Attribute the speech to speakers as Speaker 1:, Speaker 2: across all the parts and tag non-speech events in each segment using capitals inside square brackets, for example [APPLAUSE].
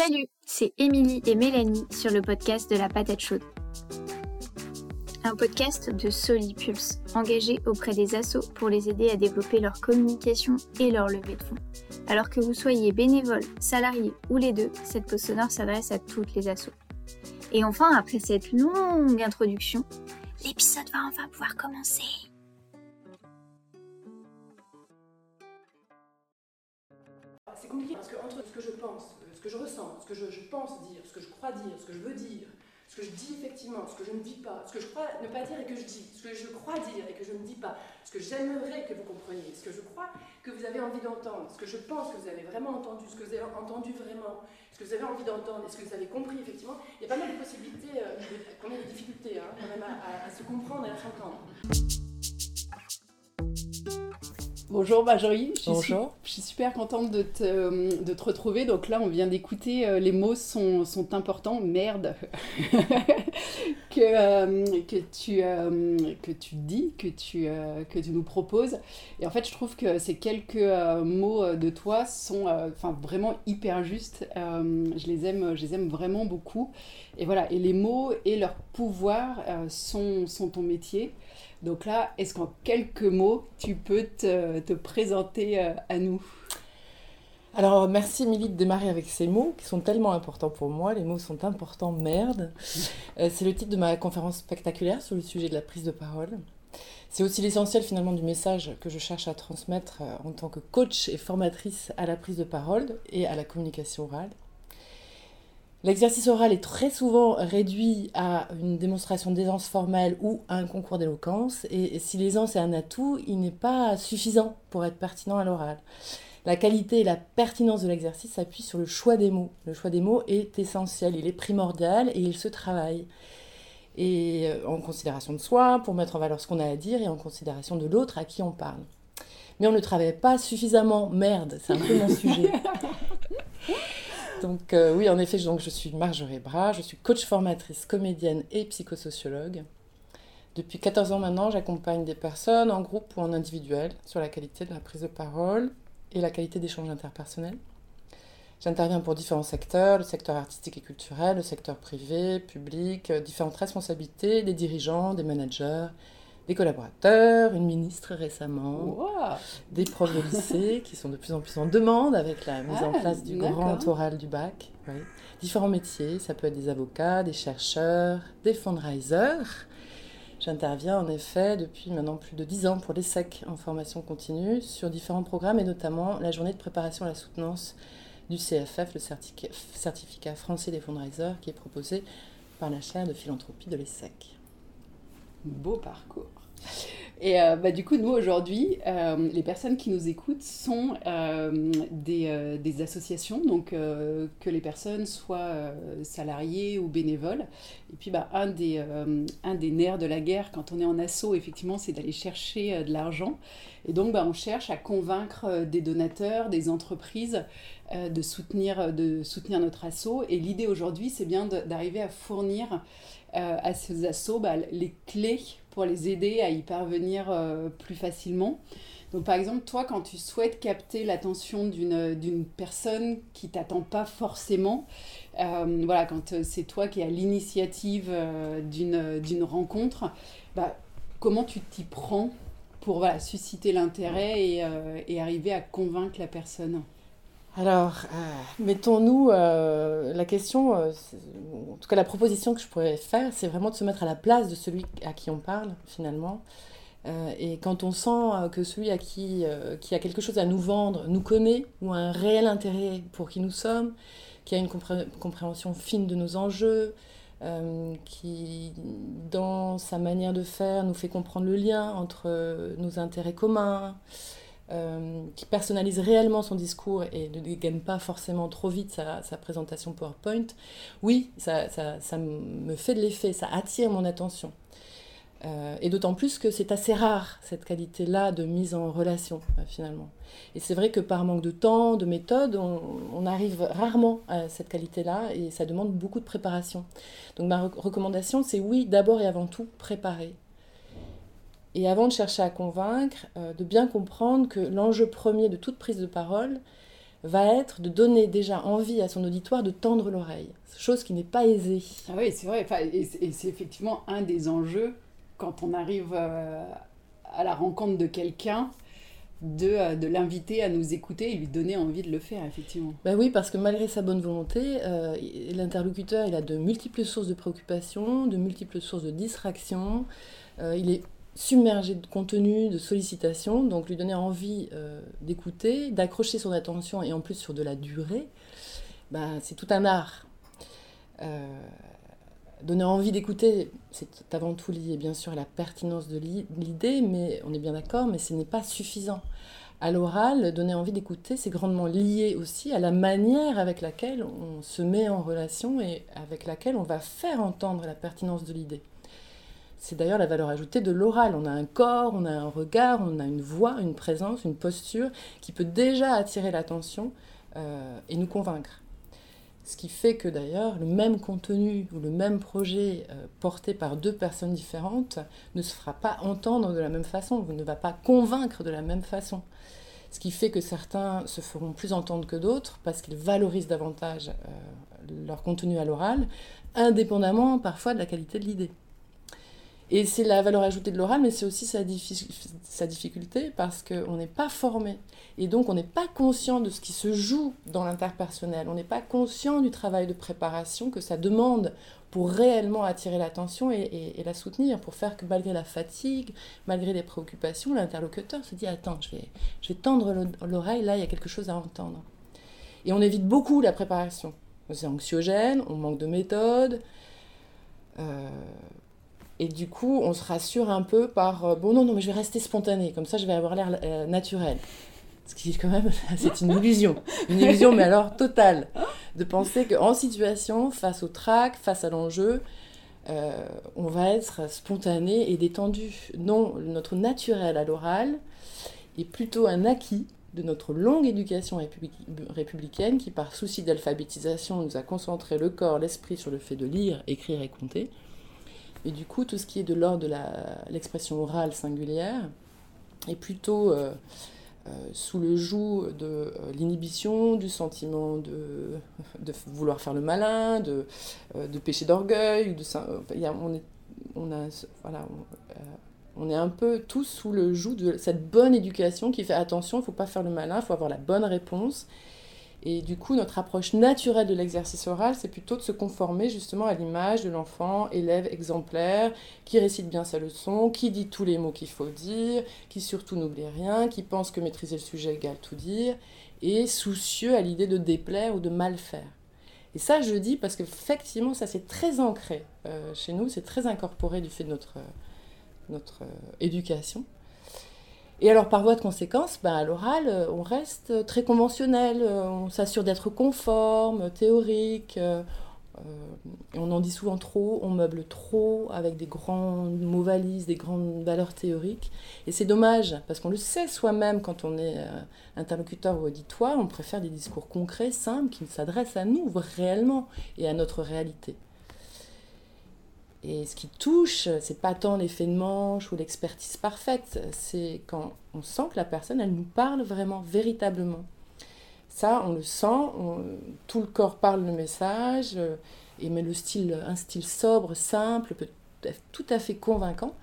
Speaker 1: Salut, c'est Émilie et Mélanie sur le podcast de la patate chaude. Un podcast de Solipulse, engagé auprès des assos pour les aider à développer leur communication et leur levée de fonds. Alors que vous soyez bénévole, salarié ou les deux, cette pause sonore s'adresse à toutes les assos. Et enfin, après cette longue introduction, l'épisode va enfin pouvoir commencer.
Speaker 2: C'est compliqué parce que entre ce que je pense, que je ressens, ce que je, pense dire, ce que je crois dire, ce que je veux dire, ce que je dis effectivement, ce que je ne dis pas, ce que je crois ne pas dire et que je dis, ce que je crois dire et que je ne dis pas, ce que j'aimerais que vous compreniez, ce que je crois que vous avez envie d'entendre, ce que je pense que vous avez vraiment entendu, ce que vous avez entendu vraiment, ce que vous avez envie d'entendre et ce que vous avez compris effectivement, il y a pas mal de possibilités, euh, qu'on ait des difficultés hein, quand même à, à se comprendre et à s'entendre. Bonjour Marjorie, je suis, je suis super contente de te, de te, retrouver. Donc là, on vient d'écouter, euh, les mots sont, sont, importants, merde, [LAUGHS] que, euh, que, tu, euh, que tu dis, que tu, que tu nous proposes. Et en fait, je trouve que ces quelques mots de toi sont vraiment hyper justes. je, les aime, je les aime vraiment beaucoup. Et voilà, et les mots et leur pouvoir sont, sont ton métier. Donc là, est-ce qu'en quelques mots, tu peux te, te présenter euh, à nous?
Speaker 3: Alors, merci Émilie de démarrer avec ces mots qui sont tellement importants pour moi. Les mots sont importants, merde. Euh, c'est le titre de ma conférence spectaculaire sur le sujet de la prise de parole. C'est aussi l'essentiel finalement du message que je cherche à transmettre euh, en tant que coach et formatrice à la prise de parole et à la communication orale. L'exercice oral est très souvent réduit à une démonstration d'aisance formelle ou à un concours d'éloquence, et si l'aisance est un atout, il n'est pas suffisant pour être pertinent à l'oral. La qualité et la pertinence de l'exercice s'appuient sur le choix des mots. Le choix des mots est essentiel, il est primordial et il se travaille. Et euh, en considération de soi, pour mettre en valeur ce qu'on a à dire, et en considération de l'autre à qui on parle. Mais on ne travaille pas suffisamment, merde, c'est un peu mon sujet. [LAUGHS] Donc euh, oui, en effet, je suis Marjorie Bras, je suis coach formatrice, comédienne et psychosociologue. Depuis 14 ans maintenant, j'accompagne des personnes en groupe ou en individuel sur la qualité de la prise de parole et la qualité d'échange interpersonnel. J'interviens pour différents secteurs, le secteur artistique et culturel, le secteur privé, public, euh, différentes responsabilités, des dirigeants, des managers, des collaborateurs, une ministre récemment, des profs de lycée [LAUGHS] qui sont de plus en plus en demande avec la mise en ah, place du grand oral du bac. Différents métiers, ça peut être des avocats, des chercheurs, des fundraisers. J'interviens en effet depuis maintenant plus de 10 ans pour l'ESSEC en formation continue sur différents programmes et notamment la journée de préparation à la soutenance du CFF, le certificat français des fundraisers qui est proposé par la chaire de philanthropie de l'ESSEC.
Speaker 2: Beau parcours. Et euh, bah, du coup, nous, aujourd'hui, euh, les personnes qui nous écoutent sont euh, des, des, associations, donc que les personnes soient salariées ou bénévoles. Et puis, bah, un, des, un des nerfs de la guerre quand on est en asso, effectivement, c'est d'aller chercher de l'argent. Et donc, bah, on cherche à convaincre des donateurs, des entreprises de, soutenir, de soutenir notre asso. Et l'idée aujourd'hui, c'est bien d'arriver à fournir à ces assos bah, les clés pour les aider à y parvenir euh, plus facilement. Donc par exemple, toi, quand tu souhaites capter l'attention d'une personne qui t'attend pas forcément, euh, voilà, quand euh, c'est toi qui à l'initiative d'une rencontre, bah, comment tu t'y prends pour susciter l'intérêt et, arriver à convaincre la personne?
Speaker 3: Alors, mettons-nous la question, en tout cas la proposition que je pourrais faire, c'est vraiment de se mettre à la place de celui à qui on parle finalement. Euh, et quand on sent euh, que celui à qui, euh, qui a quelque chose à nous vendre nous connaît ou un réel intérêt pour qui nous sommes, qui a une compréhension fine de nos enjeux, qui, dans sa manière de faire, nous fait comprendre le lien entre nos intérêts communs, qui personnalise réellement son discours et ne dégaine pas forcément trop vite sa, présentation PowerPoint, oui, ça me fait de l'effet, ça attire mon attention. Euh, et d'autant plus que c'est assez rare, cette qualité-là de mise en relation, euh, finalement. Et c'est vrai que par manque de temps, de méthode, on, arrive rarement à cette qualité-là et ça demande beaucoup de préparation. Donc ma recommandation, c'est oui, d'abord et avant tout, préparer. Et avant de chercher à convaincre, euh, de bien comprendre que l'enjeu premier de toute prise de parole, va être de donner déjà envie à son auditoire de tendre l'oreille, chose qui n'est pas aisée.
Speaker 2: Ah oui, c'est vrai, et c'est effectivement un des enjeux quand on arrive euh, à la rencontre de quelqu'un, de, euh, de l'inviter à nous écouter et lui donner envie de le faire, effectivement.
Speaker 3: Ben oui, parce que malgré sa bonne volonté, euh, l'interlocuteur, il a de multiples sources de préoccupation, de multiples sources de distraction. il est submergé de contenu, de sollicitations, donc lui donner envie d'écouter, d'accrocher son attention et en plus sur de la durée, ben, c'est tout un art donner envie d'écouter, c'est avant tout lié bien sûr à la pertinence de l'idée, mais on est bien d'accord, mais ce n'est pas suffisant. À l'oral, donner envie d'écouter, c'est grandement lié aussi à la manière avec laquelle on se met en relation et avec laquelle on va faire entendre la pertinence de l'idée. C'est d'ailleurs la valeur ajoutée de l'oral. On a un corps, on a un regard, on a une voix, une présence, une posture qui peut déjà attirer l'attention euh, et nous convaincre. Ce qui fait que d'ailleurs, le même contenu ou le même projet euh, porté par deux personnes différentes ne se fera pas entendre de la même façon, ne va pas convaincre de la même façon. Ce qui fait que certains se feront plus entendre que d'autres parce qu'ils valorisent davantage euh, leur contenu à l'oral, indépendamment parfois de la qualité de l'idée. Et c'est la valeur ajoutée de l'oral, mais c'est aussi sa, difficulté parce qu'on n'est pas formé. Et donc on n'est pas conscient de ce qui se joue dans l'interpersonnel. On n'est pas conscient du travail de préparation que ça demande pour réellement attirer l'attention et, la soutenir, pour faire que malgré la fatigue, malgré les préoccupations, l'interlocuteur se dit Attends, je vais, je vais tendre l'oreille, là il y a quelque chose à entendre. Et on évite beaucoup la préparation. C'est anxiogène, on manque de méthode. Euh, et du coup, on se rassure un peu par euh, bon, non, non, mais je vais rester spontané, comme ça je vais avoir l'air euh, naturel. Ce qui quand même, [LAUGHS] c'est une illusion. Une illusion, mais alors totale. De penser qu'en situation, face au trac, face à l'enjeu, euh, on va être spontané et détendu. Non, notre naturel à l'oral est plutôt un acquis de notre longue éducation républicaine qui, par souci d'alphabétisation, nous a concentré le corps, l'esprit sur le fait de lire, écrire et compter et du coup, tout ce qui est de l'ordre de l'expression orale singulière est plutôt euh, euh, sous le joug de euh, l'inhibition, du sentiment de, [LAUGHS] de, vouloir faire le malin, de, de péché d'orgueil. on, est, on, est un peu tous sous le joug de cette bonne éducation qui fait attention, il ne faut pas faire le malin, il faut avoir la bonne réponse. Et du coup, notre approche naturelle de l'exercice oral, c'est plutôt de se conformer justement à l'image de l'enfant, élève exemplaire, qui récite bien sa leçon, qui dit tous les mots qu'il faut dire, qui surtout n'oublie rien, qui pense que maîtriser le sujet égale tout dire, et soucieux à l'idée de déplaire ou de mal faire. Et ça, je dis parce qu'effectivement, ça c'est très ancré euh, chez nous, c'est très incorporé du fait de notre, notre euh, éducation. Et alors, par voie de conséquence, ben, à l'oral, euh, on reste très conventionnel, euh, on s'assure d'être conforme, théorique, euh, on en dit souvent trop, on meuble trop avec des grands mots valises, des grandes valeurs théoriques. Et c'est dommage, parce qu'on le sait soi-même quand on est interlocuteur ou auditoire, on préfère des discours concrets, simples, qui s'adressent à nous réellement et à notre réalité. Et ce qui touche, c'est pas tant l'effet de manche ou l'expertise parfaite, c'est quand on sent que la personne, elle nous parle vraiment, véritablement. Ça, on le sent, tout le corps parle le message, euh, et mais le style, un style sobre, simple, peut être tout à fait convaincant,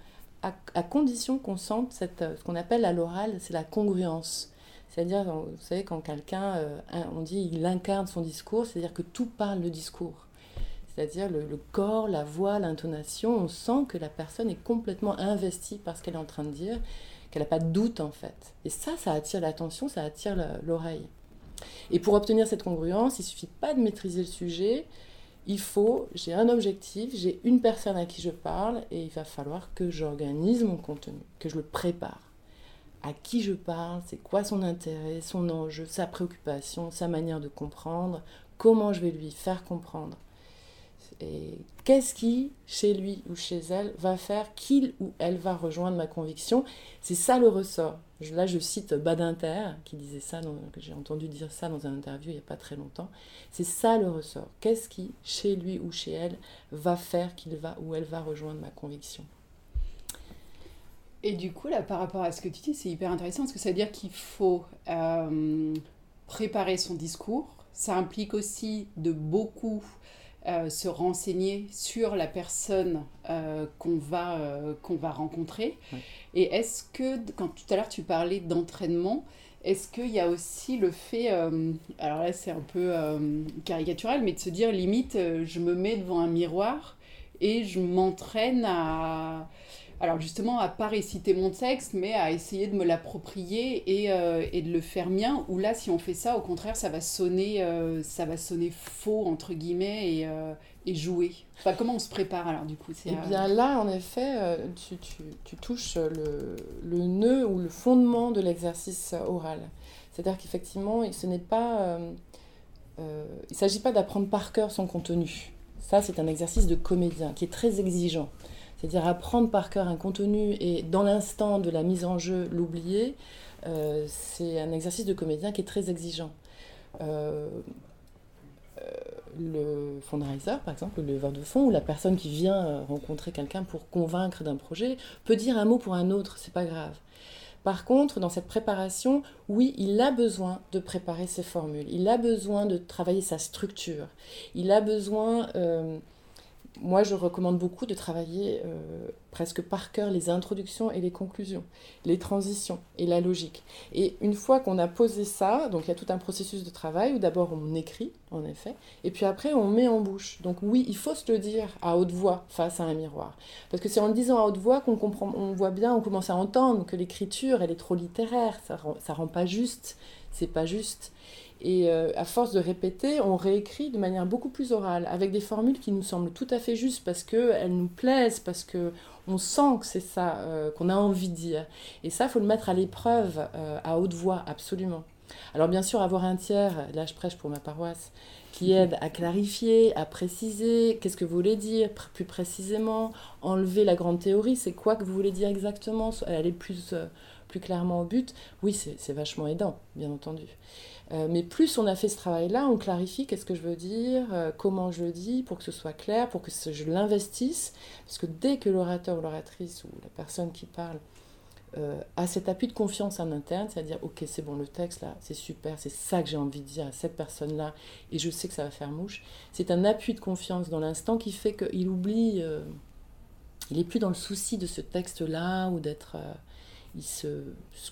Speaker 3: à, condition qu'on sente cette, ce qu'on appelle à l'oral, c'est la congruence. C'est-à-dire, vous savez, quand quelqu'un, euh, on dit, il incarne son discours, c'est-à-dire que tout parle le discours c'est-à-dire le, corps, la voix, l'intonation, on sent que la personne est complètement investie par ce qu'elle est en train de dire, qu'elle n'a pas de doute en fait. Et ça, ça attire l'attention, ça attire l'oreille. Et pour obtenir cette congruence, il suffit pas de maîtriser le sujet, il faut, j'ai un objectif, j'ai une personne à qui je parle, et il va falloir que j'organise mon contenu, que je le prépare. À qui je parle, c'est quoi son intérêt, son enjeu, sa préoccupation, sa manière de comprendre, comment je vais lui faire comprendre. Et qu'est-ce qui, chez lui ou chez elle, va faire qu'il ou elle va rejoindre ma conviction? C'est ça le ressort. Là, je cite Badinter, qui disait ça, que j'ai entendu dire ça dans un interview il n'y a pas très longtemps. C'est ça le ressort. Qu'est-ce qui, chez lui ou chez elle, va faire qu'il va ou elle va rejoindre ma conviction?
Speaker 2: Et du coup, là, par rapport à ce que tu dis, c'est hyper intéressant, parce que ça veut dire qu'il faut... Euh, préparer son discours. Ça implique aussi de beaucoup euh, se renseigner sur la personne euh, qu'on va, euh, qu'on va rencontrer. Et est-ce que, quand tout à l'heure tu parlais d'entraînement, est-ce qu'il y a aussi le fait, alors là c'est un peu caricatural, mais de se dire limite, je me mets devant un miroir et je m'entraîne à, alors justement à pas réciter mon texte, mais à essayer de me l'approprier et, euh, et, de le faire mien. Ou là, si on fait ça, au contraire, ça va sonner, euh, ça va sonner faux entre guillemets et, euh, et jouer. Enfin, comment on se prépare alors du coup
Speaker 3: Eh bien là, en effet, tu, tu, tu touches le, le, nœud ou le fondement de l'exercice oral. C'est-à-dire qu'effectivement, ce n'est pas, il ne s'agit pas d'apprendre par cœur son contenu. Ça, c'est un exercice de comédien qui est très exigeant c'est-à-dire apprendre par cœur un contenu et dans l'instant de la mise en jeu l'oublier, euh, c'est un exercice de comédien qui est très exigeant. Euh, euh, le fundraiser, par exemple, le leveur de fonds, ou la personne qui vient rencontrer quelqu'un pour convaincre d'un projet, peut dire un mot pour un autre, c'est pas grave. Par contre, dans cette préparation, oui, il a besoin de préparer ses formules, il a besoin de travailler sa structure, il a besoin moi, je recommande beaucoup de travailler euh, presque par cœur les introductions et les conclusions, les transitions et la logique. Et une fois qu'on a posé ça, donc il y a tout un processus de travail où d'abord on écrit, en effet, et puis après on met en bouche. Donc oui, il faut se le dire à haute voix face à un miroir. Parce que c'est en le disant à haute voix qu'on comprend, on voit bien, on commence à entendre que l'écriture, elle est trop littéraire, ça rend, ça rend pas juste, c'est pas juste. Et euh, à force de répéter, on réécrit de manière beaucoup plus orale, avec des formules qui nous semblent tout à fait justes parce qu'elles nous plaisent, parce que on sent que c'est ça euh, qu'on a envie de dire. Et ça, il faut le mettre à l'épreuve euh, à haute voix, absolument. Alors bien sûr, avoir un tiers, là je prêche pour ma paroisse, qui aide à clarifier, à préciser, qu'est-ce que vous voulez dire plus précisément, enlever la grande théorie, c'est quoi que vous voulez dire exactement, aller plus, plus clairement au but, oui, c'est vachement aidant, bien entendu. Euh, mais plus on a fait ce travail-là, on clarifie qu'est-ce que je veux dire, euh, comment je le dis, pour que ce soit clair, pour que je l'investisse. Parce que dès que l'orateur ou l'oratrice ou la personne qui parle euh, a cet appui de confiance en interne, c'est-à-dire, ok, c'est bon, le texte là, c'est super, c'est ça que j'ai envie de dire à cette personne-là, et je sais que ça va faire mouche, c'est un appui de confiance dans l'instant qui fait qu'il oublie, il n'est plus dans le souci de ce texte-là ou d'être il se,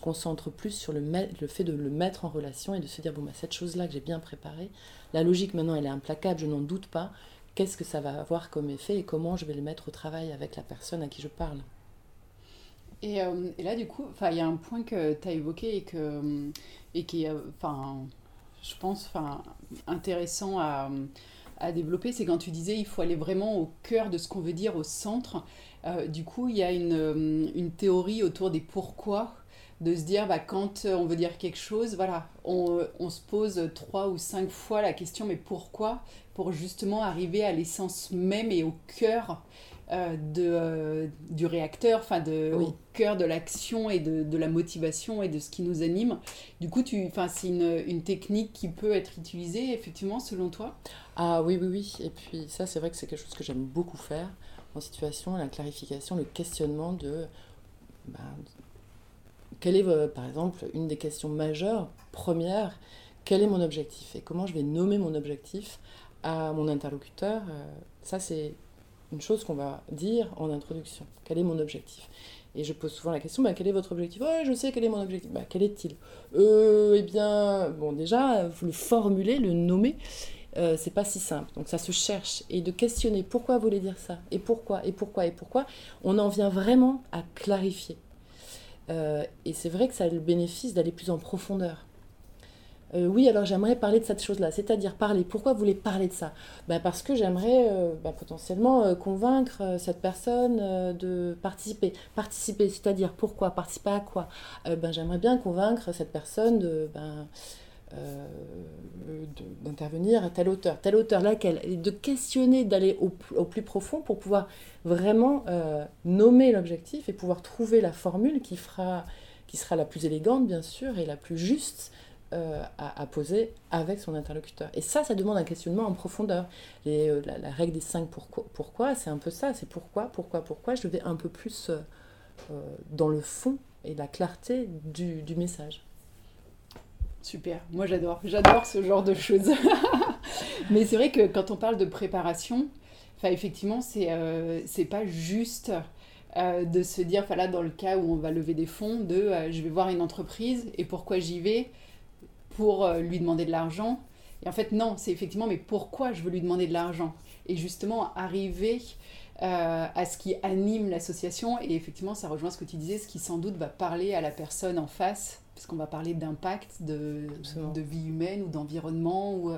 Speaker 3: concentre plus sur le, le, fait de le mettre en relation et de se dire, bon, bah, cette chose-là que j'ai bien préparée, la logique maintenant, elle est implacable, je n'en doute pas, qu'est-ce que ça va avoir comme effet et comment je vais le mettre au travail avec la personne à qui je parle?
Speaker 2: Et, euh, là, du coup, il y a un point que tu as évoqué et, que, et qui est, je pense, intéressant à, à développer, c'est quand tu disais il faut aller vraiment au cœur de ce qu'on veut dire, au centre. Euh, du coup, il y a euh, une, théorie autour des pourquoi, de se dire, bah, quand on veut dire quelque chose, voilà, on, se pose trois ou cinq fois la question, mais pourquoi? Pour justement arriver à l'essence même et au cœur euh, de, du réacteur, enfin au cœur de l'action et de, la motivation et de ce qui nous anime. Du coup, c'est une, une, technique qui peut être utilisée effectivement selon toi?
Speaker 3: Ah oui, oui, oui. Et puis ça, c'est vrai que c'est quelque chose que j'aime beaucoup faire en situation, la clarification, le questionnement de bah, quelle est, euh, par exemple, une des questions majeures, première, quel est mon objectif et comment je vais nommer mon objectif à mon interlocuteur. Euh, ça, c'est une chose qu'on va dire en introduction. Quel est mon objectif? Et je pose souvent la question, bah, quel est votre objectif? Je sais quel est mon objectif. Bah, quel est-il? Euh, Eh bien, bon, déjà, le formuler, le nommer. Euh, c'est pas si simple. Donc ça se cherche. Et de questionner pourquoi vous voulez dire ça, et pourquoi, et pourquoi, et pourquoi, on en vient vraiment à clarifier. Euh, et c'est vrai que ça a le bénéfice d'aller plus en profondeur. Euh, oui, alors j'aimerais parler de cette chose-là, c'est-à-dire parler. Pourquoi vous voulez parler de ça? Ben Parce que j'aimerais ben, potentiellement convaincre cette personne de participer. Participer, c'est-à-dire pourquoi? Participer à quoi? Ben, J'aimerais bien convaincre cette personne de, ben, d'intervenir à telle hauteur, telle hauteur, laquelle, et de questionner, d'aller au, plus profond pour pouvoir vraiment euh, nommer l'objectif et pouvoir trouver la formule qui, sera la plus élégante, bien sûr, et la plus juste euh, à, poser avec son interlocuteur. Et ça, ça demande un questionnement en profondeur. Les, la, règle des cinq pourquoi, pourquoi c'est un peu ça, c'est pourquoi, pourquoi, pourquoi, je vais un peu plus dans le fond et la clarté du message.
Speaker 2: Super, moi j'adore, j'adore ce genre de choses. [LAUGHS] Mais c'est vrai que quand on parle de préparation, effectivement, c'est euh, pas juste euh, de se dire, là, dans le cas où on va lever des fonds, de euh, je vais voir une entreprise et pourquoi j'y vais pour lui demander de l'argent. Et en fait, non, c'est effectivement, mais pourquoi je veux lui demander de l'argent? Et justement, arriver à ce qui anime l'association. Et effectivement, ça rejoint ce que tu disais, ce qui sans doute va parler à la personne en face, parce qu'on va parler d'impact, de, de, vie humaine ou d'environnement. Ou,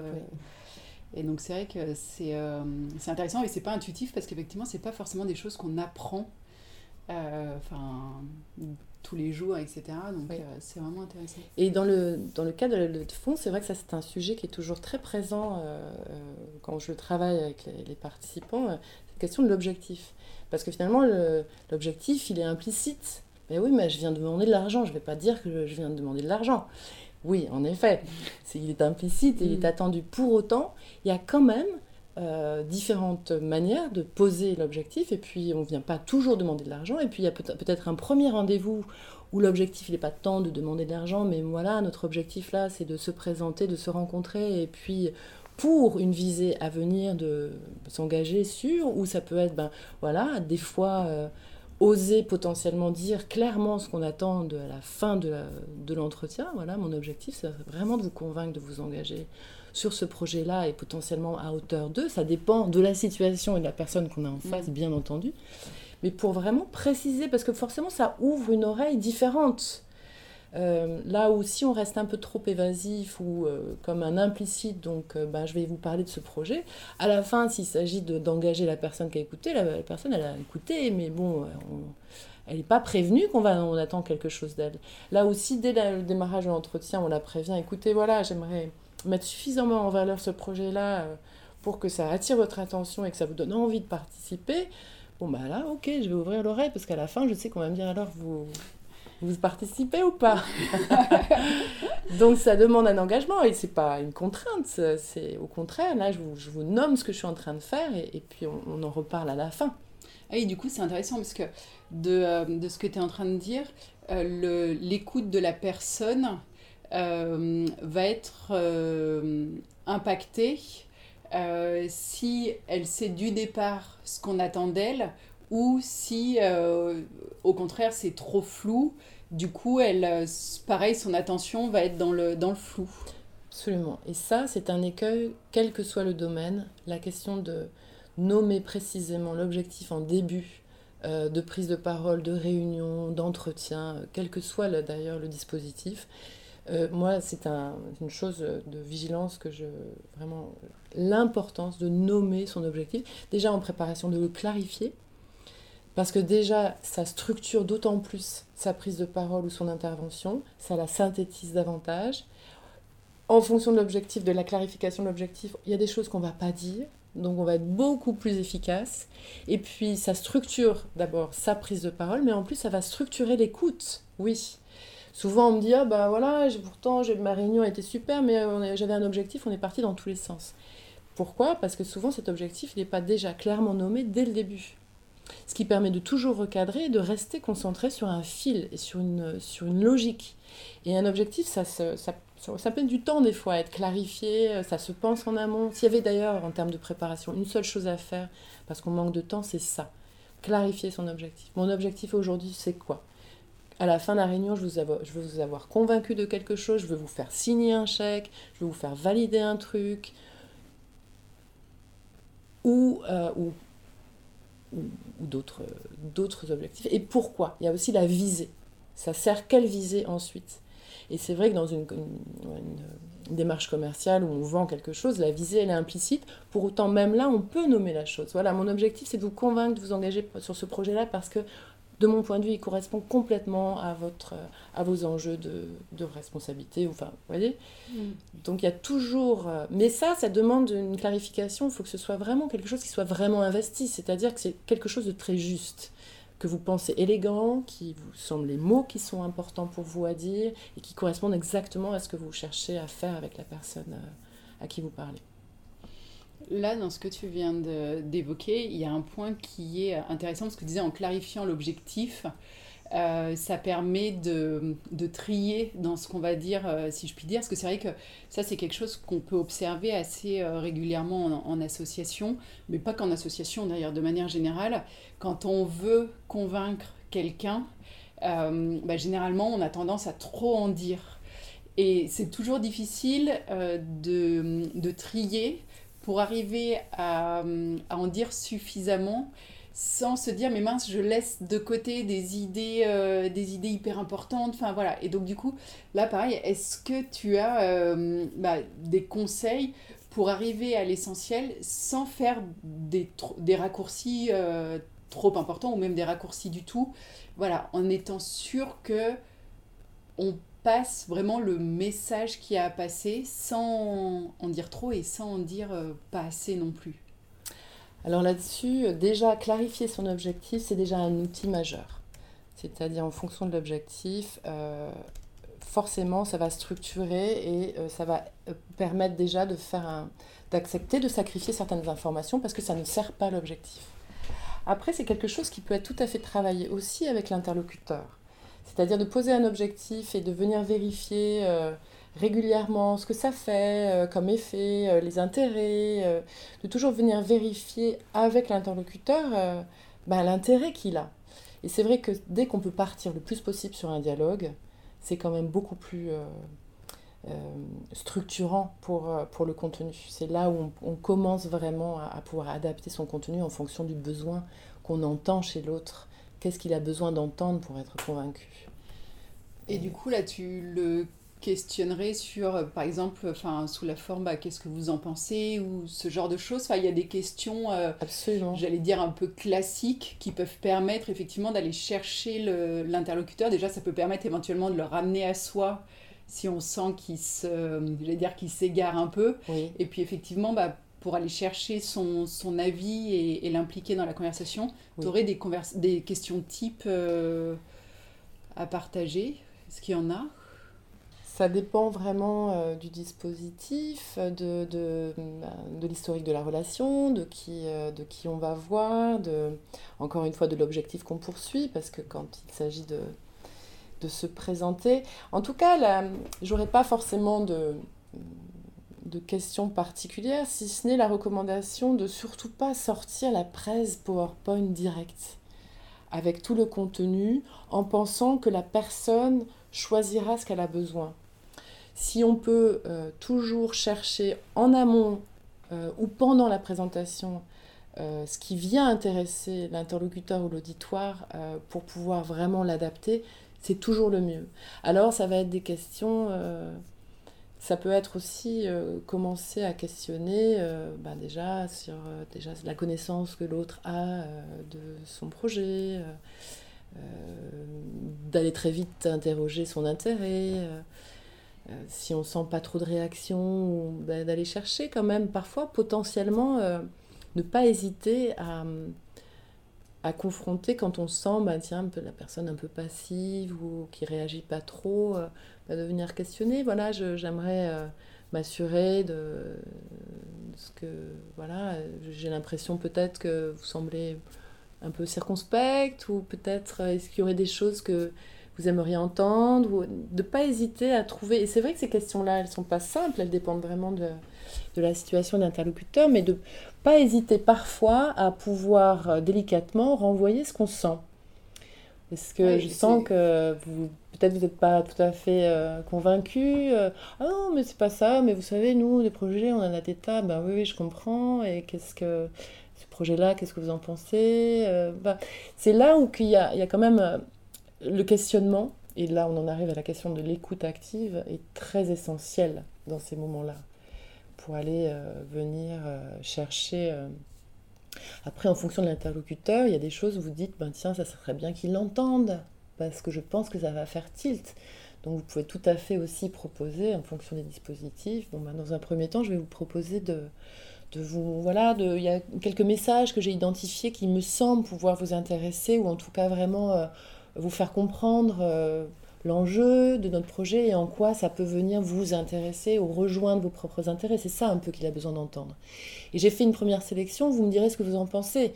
Speaker 2: et donc c'est vrai que c'est euh, intéressant et c'est pas intuitif parce qu'effectivement c'est pas forcément des choses qu'on apprend euh, tous les jours, etc. Donc euh, c'est vraiment intéressant.
Speaker 3: Et dans le, dans le cas de la de c'est vrai que ça c'est un sujet qui est toujours très présent quand je travaille avec les, les participants, cette question de l'objectif. Parce que finalement l'objectif il est implicite. Mais oui, mais je viens de demander de l'argent, je ne vais pas dire que je viens de demander de l'argent. Oui, en effet, il est implicite et il est mm. attendu. Pour autant, il y a quand même euh, différentes manières de poser l'objectif et puis on ne vient pas toujours demander de l'argent et puis il y a peut-être un premier rendez-vous où l'objectif il n'est pas tant de demander de l'argent mais voilà notre objectif là c'est de se présenter, de se rencontrer et puis pour une visée à venir de s'engager sur ou ça peut être ben voilà des fois euh, oser potentiellement dire clairement ce qu'on attend de la fin de l'entretien. voilà, mon objectif, c'est vraiment de vous convaincre de vous engager sur ce projet-là et potentiellement à hauteur d'eux. Ça dépend de la situation et de la personne qu'on a en face, mm. bien entendu. Mais pour vraiment préciser, parce que forcément, ça ouvre une oreille différente euh, là où si on reste un peu trop évasif ou euh, comme un implicite, donc euh, ben, je vais vous parler de ce projet, à la fin, s'il s'agit d'engager la personne qui a écouté, la, personne, elle a écouté, mais bon, elle n'est pas prévenue qu'on va, on attend quelque chose d'elle. Là aussi, dès le démarrage de l'entretien, on la prévient, écoutez, voilà, j'aimerais mettre suffisamment en valeur ce projet-là pour que ça attire votre attention et que ça vous donne envie de participer. Bon, bah là, ok, je vais ouvrir l'oreille parce qu'à la fin, je sais qu'on va me dire alors, vous, vous participez ou pas [LAUGHS] Donc ça demande un engagement et c'est pas une contrainte, c'est au contraire, là je vous, je vous, nomme ce que je suis en train de faire et, puis on, en reparle à la fin.
Speaker 2: Ah du coup c'est intéressant parce que de, euh, de ce que tu es en train de dire, euh, l'écoute de la personne euh, va être impactée si elle sait du départ ce qu'on attend d'elle ou si au contraire c'est trop flou du coup, elle, euh, pareil, son attention va être dans le, dans le flou.
Speaker 3: Absolument. Et ça, c'est un écueil, quel que soit le domaine. La question de nommer précisément l'objectif en début euh, de prise de parole, de réunion, d'entretien, euh, quel que soit d'ailleurs le dispositif. moi, c'est un, une chose de vigilance que je. Vraiment, l'importance de nommer son objectif. Déjà en préparation, de le clarifier parce que déjà, ça structure d'autant plus sa prise de parole ou son intervention, ça la synthétise davantage. En fonction de l'objectif, de la clarification de l'objectif, il y a des choses qu'on ne va pas dire, donc on va être beaucoup plus efficace. Et puis ça structure d'abord sa prise de parole, mais en plus ça va structurer l'écoute, oui. Souvent on me dit, ah bah voilà, pourtant ma réunion a été super, mais j'avais un objectif, on est parti dans tous les sens. Pourquoi? Parce que souvent cet objectif n'est pas déjà clairement nommé dès le début. Ce qui permet de toujours recadrer et de rester concentré sur un fil et sur une, sur une logique. Et un objectif, ça, ça, ça, ça met du temps des fois à être clarifié, ça se pense en amont. S'il y avait d'ailleurs en termes de préparation une seule chose à faire, parce qu'on manque de temps, c'est ça. Clarifier son objectif. Mon objectif aujourd'hui, c'est quoi? À la fin de la réunion, je, vous je veux vous avoir convaincu de quelque chose, je veux vous faire signer un chèque, je veux vous faire valider un truc, ou, euh, ou, d'autres, d'autres objectifs. Et pourquoi? Il y a aussi la visée. Ça sert quelle visée ensuite? Et c'est vrai que dans une, démarche commerciale où on vend quelque chose, la visée, elle est implicite. Pour autant, même là, on peut nommer la chose. Voilà, mon objectif, c'est de vous convaincre de vous engager sur ce projet-là parce que de mon point de vue, il correspond complètement à, votre, à vos enjeux de, de responsabilité. Enfin, vous voyez mm. Donc il y a toujours... Euh, mais ça, ça demande une clarification. Il faut que ce soit vraiment quelque chose qui soit vraiment investi. C'est-à-dire que c'est quelque chose de très juste, que vous pensez élégant, qui vous semblent les mots qui sont importants pour vous à dire et qui correspondent exactement à ce que vous cherchez à faire avec la personne euh, à qui vous parlez.
Speaker 2: Là, dans ce que tu viens d'évoquer, il y a un point qui est intéressant, parce que tu disais en clarifiant l'objectif, Euh, ça permet de, de, trier dans ce qu'on va dire, euh, si je puis dire, parce que c'est vrai que ça, c'est quelque chose qu'on peut observer assez euh, régulièrement en, association, mais pas qu'en association d'ailleurs, de manière générale. Quand on veut convaincre quelqu'un, bah, généralement, on a tendance à trop en dire. Et c'est toujours difficile de, de, trier pour arriver à, à en dire suffisamment sans se dire mais mince je laisse de côté des idées euh, des idées hyper importantes enfin voilà. Et donc du coup là pareil est-ce que tu as euh, bah, des conseils pour arriver à l'essentiel sans faire des, des raccourcis euh, trop importants ou même des raccourcis du tout? Voilà en étant sûr que on passe vraiment le message qui a à passer sans en dire trop et sans en dire pas assez non plus
Speaker 3: alors là-dessus, déjà clarifier son objectif, c'est déjà un outil majeur. C'est-à-dire en fonction de l'objectif, euh, forcément, ça va structurer et euh, ça va euh, permettre déjà de faire d'accepter de sacrifier certaines informations parce que ça ne sert pas l'objectif. Après, c'est quelque chose qui peut être tout à fait travaillé aussi avec l'interlocuteur. C'est-à-dire de poser un objectif et de venir vérifier régulièrement ce que ça fait euh, comme effet, euh, les intérêts, euh, de toujours venir vérifier avec l'interlocuteur ben, l'intérêt qu'il a. Et c'est vrai que dès qu'on peut partir le plus possible sur un dialogue, c'est quand même beaucoup plus structurant pour, pour le contenu. C'est là où on, commence vraiment à, pouvoir adapter son contenu en fonction du besoin qu'on entend chez l'autre. Qu'est-ce qu'il a besoin d'entendre pour être convaincu
Speaker 2: et, du coup, là, tu le questionnerait sur, euh, par exemple, enfin, sous la forme, bah, qu'est-ce que vous en pensez ou ce genre de choses. Enfin, il y a des questions, euh, j'allais dire un peu classiques, qui peuvent permettre effectivement d'aller chercher l'interlocuteur. Déjà, ça peut permettre éventuellement de le ramener à soi si on sent qu'il se, dire qu'il s'égare un peu. Et puis effectivement, bah, pour aller chercher son, son avis et, l'impliquer dans la conversation, tu aurais des, des questions type euh, à partager? Est-ce qu'il y en a?
Speaker 3: Ça dépend vraiment euh, du dispositif, de, de, bah, de l'historique de la relation, de qui, euh, de qui on va voir, de, encore une fois de l'objectif qu'on poursuit, parce que quand il s'agit de, de se présenter, en tout cas, j'aurais pas forcément de, de questions particulières, si ce n'est la recommandation de surtout pas sortir la presse PowerPoint direct avec tout le contenu en pensant que la personne choisira ce qu'elle a besoin si on peut euh, toujours chercher en amont euh, ou pendant la présentation euh, ce qui vient intéresser l'interlocuteur ou l'auditoire pour pouvoir vraiment l'adapter, c'est toujours le mieux. Alors ça va être des questions, ça peut être aussi commencer à questionner bah, déjà sur déjà la connaissance que l'autre a de son projet, d'aller très vite interroger son intérêt. Euh, si on sent pas trop de réaction, d'aller chercher quand même parfois potentiellement euh, ne pas hésiter à, à confronter quand on sent bah, tiens, la personne un peu passive ou qui réagit pas trop, euh, bah, de. Voilà, j'aimerais m'assurer de, ce que voilà, j'ai l'impression peut-être que vous semblez un peu circonspect ou peut-être est-ce qu'il y aurait des choses que vous aimeriez entendre, ou de pas hésiter à trouver. Et c'est vrai que ces questions-là, elles sont pas simples, elles dépendent vraiment de, de la situation d'interlocuteur, mais de ne pas hésiter parfois à pouvoir euh, délicatement renvoyer ce qu'on sent. Parce que je sens que vous, peut-être vous n'êtes pas tout à fait euh, convaincu. Euh, ah non, mais c'est pas ça, mais vous savez, nous, des projets, on en a des tas, ben oui, oui, je comprends. Et qu'est-ce que ce projet-là, qu'est-ce que vous en pensez ben, C'est là où il y a, il y a quand même le questionnement, et là on en arrive à la question de l'écoute active, est très essentiel dans ces moments-là, pour aller euh, venir euh, chercher... Euh, après, en fonction de l'interlocuteur, il y a des choses où vous dites, ben tiens, ça serait bien qu'il l'entende, parce que je pense que ça va faire tilt. Donc vous pouvez tout à fait aussi proposer, en fonction des dispositifs, bon, ben, dans un premier temps, je vais vous proposer de, de vous... Voilà, de, il y a quelques messages que j'ai identifiés qui me semblent pouvoir vous intéresser, ou en tout cas vraiment vous faire comprendre l'enjeu de notre projet et en quoi ça peut venir vous intéresser ou rejoindre vos propres intérêts. C'est ça un peu qu'il a besoin d'entendre. Et j'ai fait une première sélection, vous me direz ce que vous en pensez.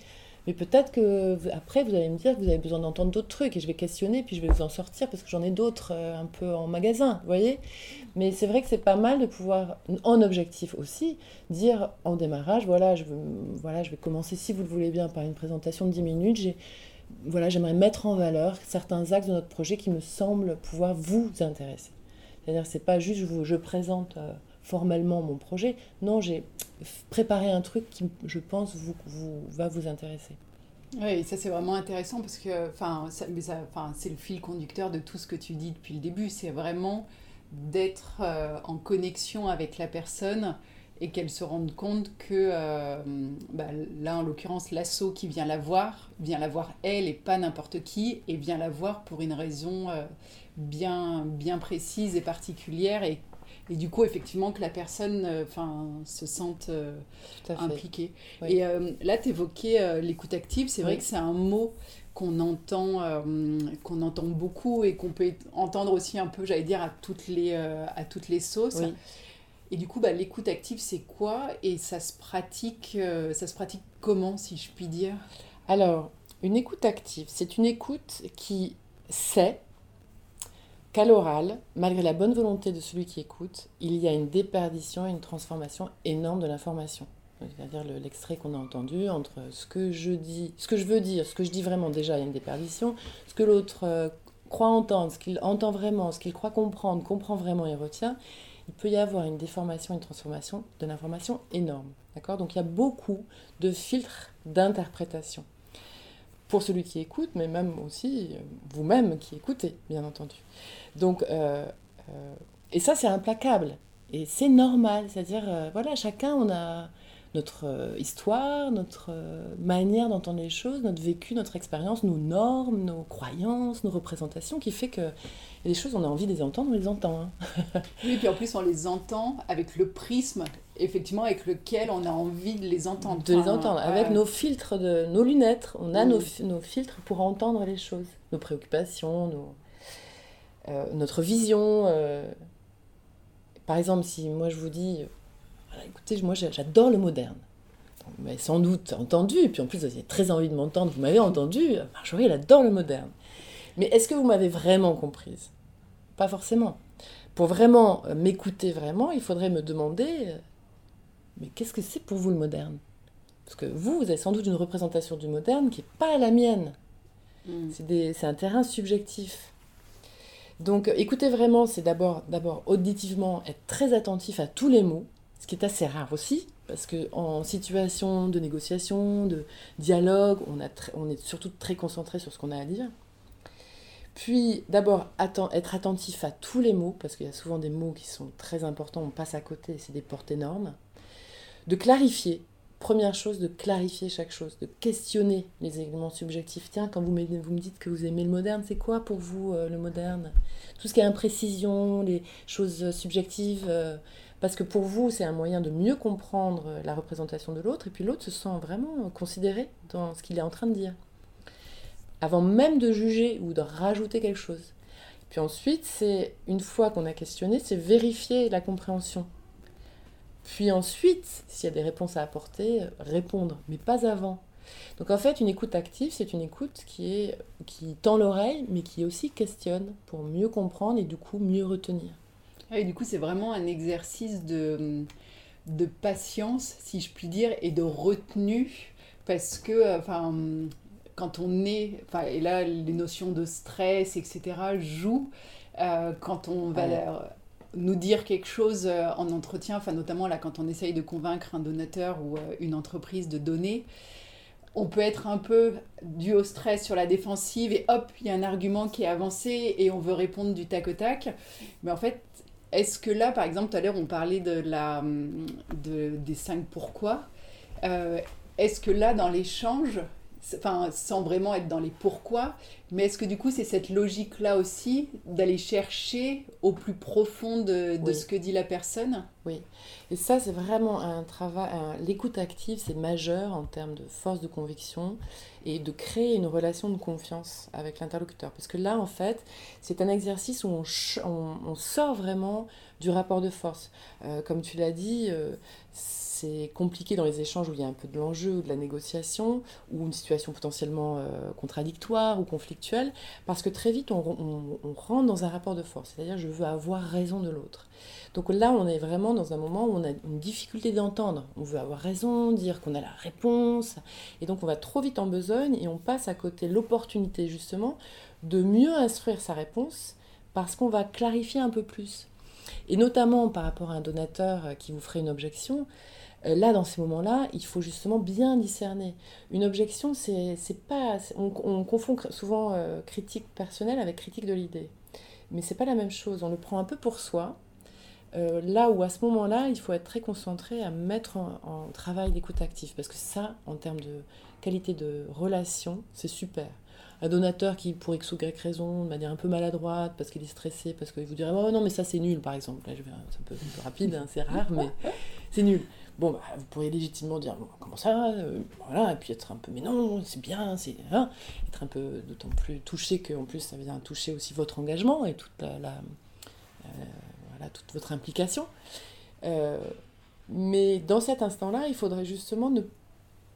Speaker 3: Mais peut-être que après, vous allez me dire que vous avez besoin d'entendre d'autres trucs et je vais questionner, puis je vais vous en sortir parce que j'en ai d'autres euh, un peu en magasin, vous voyez Mais c'est vrai que c'est pas mal de pouvoir, en objectif aussi, dire en démarrage, voilà, je, voilà, je vais commencer, si vous le voulez bien, par une présentation de 10 minutes. Voilà, j'aimerais mettre en valeur certains axes de notre projet qui me semblent pouvoir vous intéresser. C'est-à-dire c'est pas juste je, je présente euh, formellement mon projet. Non, j'ai préparé un truc qui, je pense, vous, vous va vous intéresser.
Speaker 2: Oui, ça c'est vraiment intéressant parce que c'est le fil conducteur de tout ce que tu dis depuis le début. C'est vraiment d'être euh, en connexion avec la personne et qu'elle se rende compte que euh, bah, là en l'occurrence l'assaut qui vient la voir vient la voir elle et pas n'importe qui et vient la voir pour une raison bien, bien précise et particulière et, et, du coup effectivement que la personne euh, se sente euh, impliquée. Et euh, là tu évoquais l'écoute active, c'est vrai que c'est un mot qu'on entend, qu'on entend beaucoup et qu'on peut entendre aussi un peu, j'allais dire, à toutes les, à toutes les sauces. Et du coup, bah, l'écoute active, c'est quoi Et ça se pratique, ça se pratique comment, si je puis dire?
Speaker 3: Alors, une écoute active, c'est une écoute qui sait qu'à l'oral, malgré la bonne volonté de celui qui écoute, il y a une déperdition et une transformation énorme de l'information. C'est-à-dire l'extrait qu'on a entendu entre ce que je dis, ce que je veux dire, ce que je dis vraiment déjà, il y a une déperdition, ce que l'autre euh, croit entendre, ce qu'il entend vraiment, ce qu'il croit comprendre, comprend vraiment et retient, il peut y avoir une déformation, une transformation de l'information énorme. Donc il y a beaucoup de filtres d'interprétation pour celui qui écoute, mais même aussi euh, vous-même qui écoutez, bien entendu. Donc, euh, euh, et ça, c'est implacable. Et c'est normal. C'est-à-dire, voilà, chacun, on a notre histoire, notre manière d'entendre les choses, notre vécu, notre expérience, nos normes, nos croyances, nos représentations, qui fait que des choses, on a envie de les entendre, on les entend.
Speaker 2: Hein. [LAUGHS] oui, puis en plus, on les entend avec le prisme, effectivement, avec lequel on a envie de les entendre.
Speaker 3: De les entendre, avec nos filtres, de, nos lunettes. On a nos, nos, filtres pour entendre les choses, nos préoccupations, nos, euh, notre vision. Euh. Par exemple, si moi je vous dis, écoutez, moi j'adore le moderne. Vous m'avez sans doute entendu, et puis en plus vous avez très envie de m'entendre, vous m'avez entendu, Marjorie, elle adore le moderne. Mais est-ce que vous m'avez vraiment comprise? Pas forcément. Pour vraiment euh, m'écouter vraiment, il faudrait me demander, euh, mais qu'est-ce que c'est pour vous le moderne? Parce que vous, vous avez sans doute une représentation du moderne qui n'est pas la mienne. Hmm. C'est un terrain subjectif. Donc écouter vraiment, c'est d'abord auditivement être très attentif à tous les mots, ce qui est assez rare aussi, parce qu'en situation de négociation, de dialogue, on, a on est surtout très concentré sur ce qu'on a à dire. Puis d'abord être attentif à tous les mots, parce qu'il y a souvent des mots qui sont très importants, on passe à côté, c'est des portes énormes. De clarifier, première chose, de clarifier chaque chose, de questionner les éléments subjectifs. Tiens, quand vous, vous me dites que vous aimez le moderne, c'est quoi pour vous euh, le moderne? Tout ce qui est imprécision, les choses subjectives, euh, parce que pour vous, c'est un moyen de mieux comprendre la représentation de l'autre, et puis l'autre se sent vraiment considéré dans ce qu'il est en train de dire avant même de juger ou de rajouter quelque chose. Puis ensuite, c'est une fois qu'on a questionné, c'est vérifier la compréhension. Puis ensuite, s'il y a des réponses à apporter, répondre, mais pas avant. Donc en fait, une écoute active, c'est une écoute qui, qui tend l'oreille, mais qui aussi questionne pour mieux comprendre et du coup mieux retenir.
Speaker 2: Et du coup, c'est vraiment un exercice de, de patience, si je puis dire, et de retenue, parce que, enfin, quand on est, enfin, et là les notions de stress, etc., jouent euh, quand on va nous dire quelque chose euh, en entretien, enfin notamment là quand on essaye de convaincre un donateur ou euh, une entreprise de donner, on peut être un peu dû au stress sur la défensive et hop, il y a un argument qui est avancé et on veut répondre du tac au tac. Mais en fait, est-ce que là, par exemple, tout à l'heure, on parlait de la, de, des cinq pourquoi. est-ce que là, dans l'échange, enfin, sans vraiment être dans les pourquoi, mais est-ce que du coup c'est cette logique-là aussi d'aller chercher au plus profond de, ce que dit la personne?
Speaker 3: Oui, et ça c'est vraiment un travail, l'écoute active c'est majeur en termes de force de conviction et de créer une relation de confiance avec l'interlocuteur. Parce que là en fait c'est un exercice où on, on, sort vraiment du rapport de force. Euh, comme tu l'as dit, euh, c'est compliqué dans les échanges où il y a un peu de l'enjeu ou de la négociation, ou une situation potentiellement euh, contradictoire ou conflictuelle, parce que très vite on, rentre dans un rapport de force, c'est-à-dire je veux avoir raison de l'autre. Donc là, on est vraiment dans un moment où on a une difficulté d'entendre. On veut avoir raison, dire qu'on a la réponse, et donc on va trop vite en besogne et on passe à côté l'opportunité justement de mieux instruire sa réponse parce qu'on va clarifier un peu plus. Et notamment par rapport à un donateur euh, qui vous ferait une objection, là, dans ces moments-là, il faut justement bien discerner. Une objection, c'est pas. On, confond souvent euh, critique personnelle avec critique de l'idée. Mais c'est pas la même chose. On le prend un peu pour soi. là où à ce moment-là, il faut être très concentré à mettre en, travail d'écoute active. Parce que ça, en termes de qualité de relation, c'est super un donateur qui, pour X ou Y raison, de manière un peu maladroite, parce qu'il est stressé, parce qu'il vous dirait Oh non, mais ça c'est nul, par exemple. Là, je vais, un peu, un peu rapide, hein, c'est rare, mais c'est nul. Bon, bah, vous pourriez légitimement dire Comment ça euh, Voilà, et puis être un peu Mais non, c'est bien, c'est. Hein, être un peu d'autant plus touché qu'en plus, ça vient toucher aussi votre engagement et toute, la, euh, voilà, toute votre implication. Euh, mais dans cet instant-là, il faudrait justement ne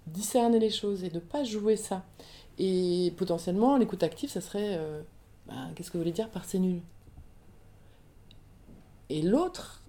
Speaker 3: discerner les choses et ne pas jouer ça. Et potentiellement, l'écoute active, ça serait bah, qu'est-ce que vous voulez dire par c'est nul? Et l'autre,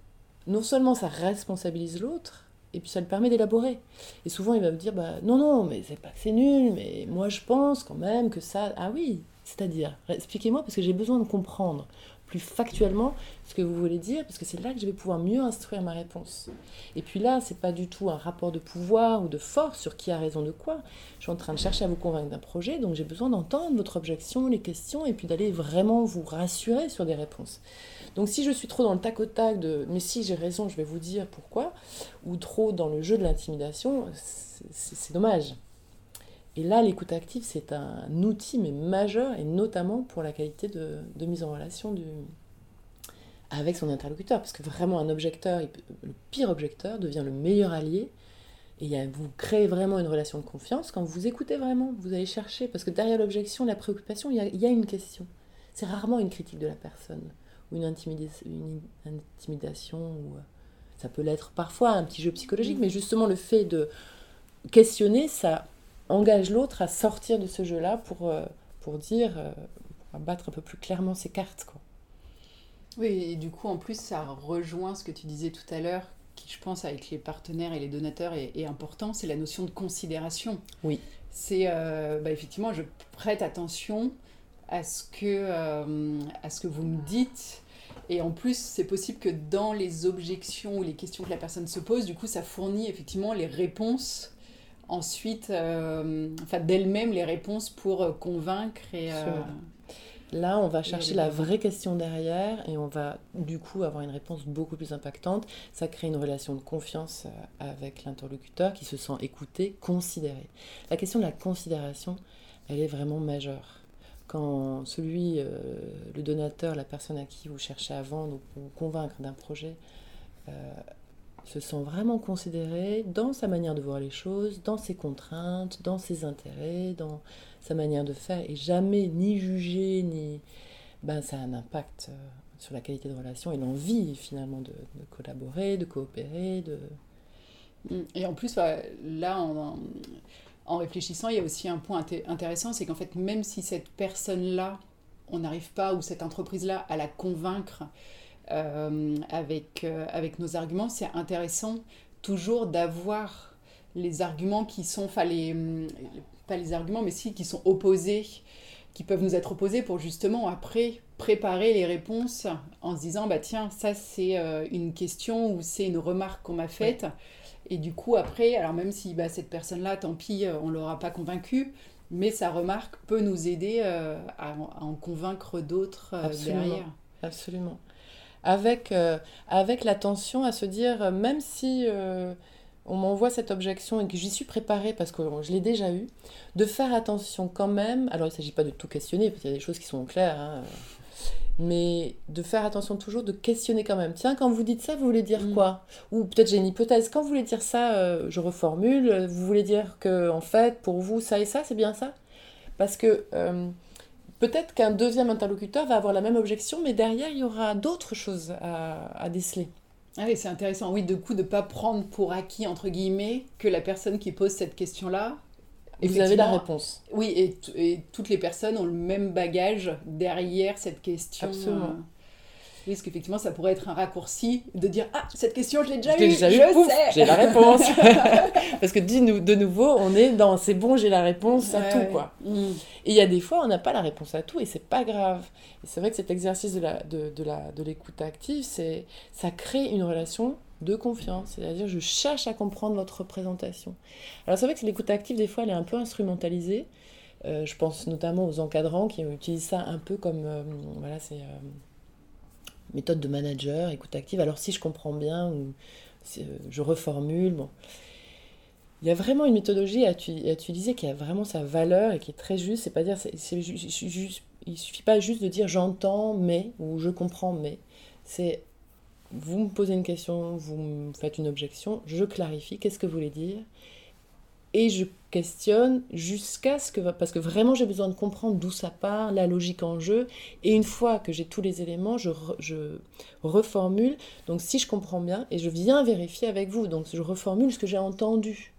Speaker 3: non seulement ça responsabilise l'autre, et puis ça le permet d'élaborer. Et souvent, il va me dire bah, non, non, mais c'est pas que c'est nul, mais moi je pense quand même que ça. Ah oui, c'est-à-dire, expliquez-moi parce que j'ai besoin de comprendre plus factuellement ce que vous voulez dire, parce que c'est là que je vais pouvoir mieux instruire ma réponse. Et puis là, c'est pas du tout un rapport de pouvoir ou de force sur qui a raison de quoi. Je suis en train de chercher à vous convaincre d'un projet, donc j'ai besoin d'entendre votre objection, les questions, et puis d'aller vraiment vous rassurer sur des réponses. Donc si je suis trop dans le tac au tac de mais si j'ai raison, je vais vous dire pourquoi, ou trop dans le jeu de l'intimidation, c'est dommage. Et là, l'écoute active, c'est un outil mais majeur, et notamment pour la qualité de, mise en relation avec son interlocuteur. Parce que vraiment, un objecteur, le pire objecteur, devient le meilleur allié. Et vous créez vraiment une relation de confiance quand vous écoutez vraiment, vous allez chercher. Parce que derrière l'objection, la préoccupation, il y, a, une question. C'est rarement une critique de la personne, ou une, intimidation, une intimidation, ou euh, ça peut l'être parfois un petit jeu psychologique, mais justement le fait de questionner, ça engage l'autre à sortir de ce jeu-là pour, euh, pour dire, euh, pour battre un peu plus clairement ses cartes. Quoi.
Speaker 2: Oui, et du coup, en plus, ça rejoint ce que tu disais tout à l'heure, qui, je pense, avec les partenaires et les donateurs est, important, c'est la notion de considération.
Speaker 3: Oui.
Speaker 2: C'est, euh, bah, effectivement, je prête attention à ce que, à ce que vous me dites. Et en plus, c'est possible que dans les objections ou les questions que la personne se pose, du coup, ça fournit effectivement les réponses ensuite, euh, enfin, d'elle-même les réponses pour euh, convaincre et. Euh,
Speaker 3: Là, on va chercher la vraie question derrière et on va du coup avoir une réponse beaucoup plus impactante. Ça crée une relation de confiance avec l'interlocuteur qui se sent écouté, considéré. La question de la considération, elle est vraiment majeure. Quand celui, le donateur, la personne à qui vous cherchez à vendre ou convaincre d'un projet, se sent vraiment considéré dans sa manière de voir les choses, dans ses contraintes, dans ses intérêts, dans sa manière de faire, et jamais ni jugé, ni... Ben, ça a un impact euh, sur la qualité de relation et l'envie finalement de, collaborer, de coopérer. De...
Speaker 2: Mm. Et en plus, là, en, en, réfléchissant, il y a aussi un point intéressant, c'est qu'en fait, même si cette personne-là, on n'arrive pas, ou cette entreprise-là, à la convaincre, euh, avec, euh, avec nos arguments, c'est intéressant toujours d'avoir les arguments qui sont, enfin pas les arguments, mais si, qui sont opposés, qui peuvent nous être opposés pour justement après préparer les réponses en se disant, bah tiens, ça c'est euh, une question ou c'est une remarque qu'on m'a faite. Et du coup, après, alors même si bah, cette personne-là, tant pis, on ne l'aura pas convaincue, mais sa remarque peut nous aider à, en convaincre d'autres derrière.
Speaker 3: Absolument avec, euh, avec l'attention à se dire, euh, même si euh, on m'envoie cette objection et que j'y suis préparée parce que je l'ai déjà eu, de faire attention quand même, alors il ne s'agit pas de tout questionner, parce qu'il y a des choses qui sont claires, hein, mais de faire attention toujours, de questionner quand même. Tiens, quand vous dites ça, vous voulez dire mm. quoi? Ou peut-être j'ai une hypothèse, quand vous voulez dire ça, je reformule, vous voulez dire que, en fait, pour vous, ça et ça, c'est bien ça? Parce que peut-être qu'un deuxième interlocuteur va avoir la même objection, mais derrière, il y aura d'autres choses à, déceler.
Speaker 2: Ah oui, c'est intéressant. Oui, de coup, de ne pas prendre pour acquis, entre guillemets, que la personne qui pose cette question-là.
Speaker 3: Et vous avez la réponse.
Speaker 2: Oui, et, et, toutes les personnes ont le même bagage derrière cette question.
Speaker 3: Absolument.
Speaker 2: Euh, oui, parce qu'effectivement, ça pourrait être un raccourci de dire Ah, cette question, je l'ai déjà
Speaker 3: eue,
Speaker 2: déjà
Speaker 3: je sais. J'ai la réponse. [LAUGHS] [LAUGHS] parce que de nouveau, on est dans c'est bon, j'ai la réponse à tout. quoi. Mm. Et il y a des fois, on n'a pas la réponse à tout et c'est pas grave. Et c'est vrai que cet exercice de l'écoute la, de, la, de active, ça crée une relation de confiance. C'est-à-dire, je cherche à comprendre votre présentation. Alors, c'est vrai que l'écoute active, des fois, elle est un peu instrumentalisée. Euh, je pense notamment aux encadrants qui utilisent ça un peu comme. Euh, voilà, c'est. Euh, méthode de manager, écoute active. Alors si je comprends bien, ou je reformule, bon. Il y a vraiment une méthodologie à, utiliser qui a vraiment sa valeur et qui est très juste. C'est pas dire, c'est, juste, il suffit pas juste de dire j'entends mais ou je comprends mais. C'est vous me posez une question, vous me faites une objection, je clarifie, qu'est-ce que vous voulez dire et je questionne jusqu'à ce que parce que vraiment j'ai besoin de comprendre d'où ça part, la logique en jeu et une fois que j'ai tous les éléments, je, je, reformule. Donc si je comprends bien et je viens vérifier avec vous, donc je reformule ce que j'ai entendu.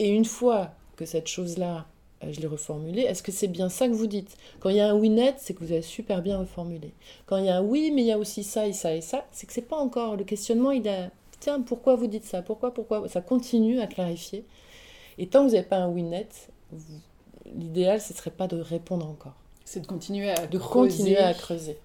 Speaker 3: Et une fois que cette chose-là, je l'ai reformulée, est-ce que c'est bien ça que vous dites? Quand il y a un oui net, c'est que vous avez super bien reformulé. Quand il y a un oui, mais il y a aussi ça et ça et ça, c'est que c'est pas encore le questionnement, il a tiens, pourquoi vous dites ça? Pourquoi pourquoi? Ça continue à clarifier. Et tant que vous n'avez pas un oui net, l'idéal, ce serait pas de répondre encore.
Speaker 2: C'est de continuer à
Speaker 3: de
Speaker 2: creuser.
Speaker 3: continuer à creuser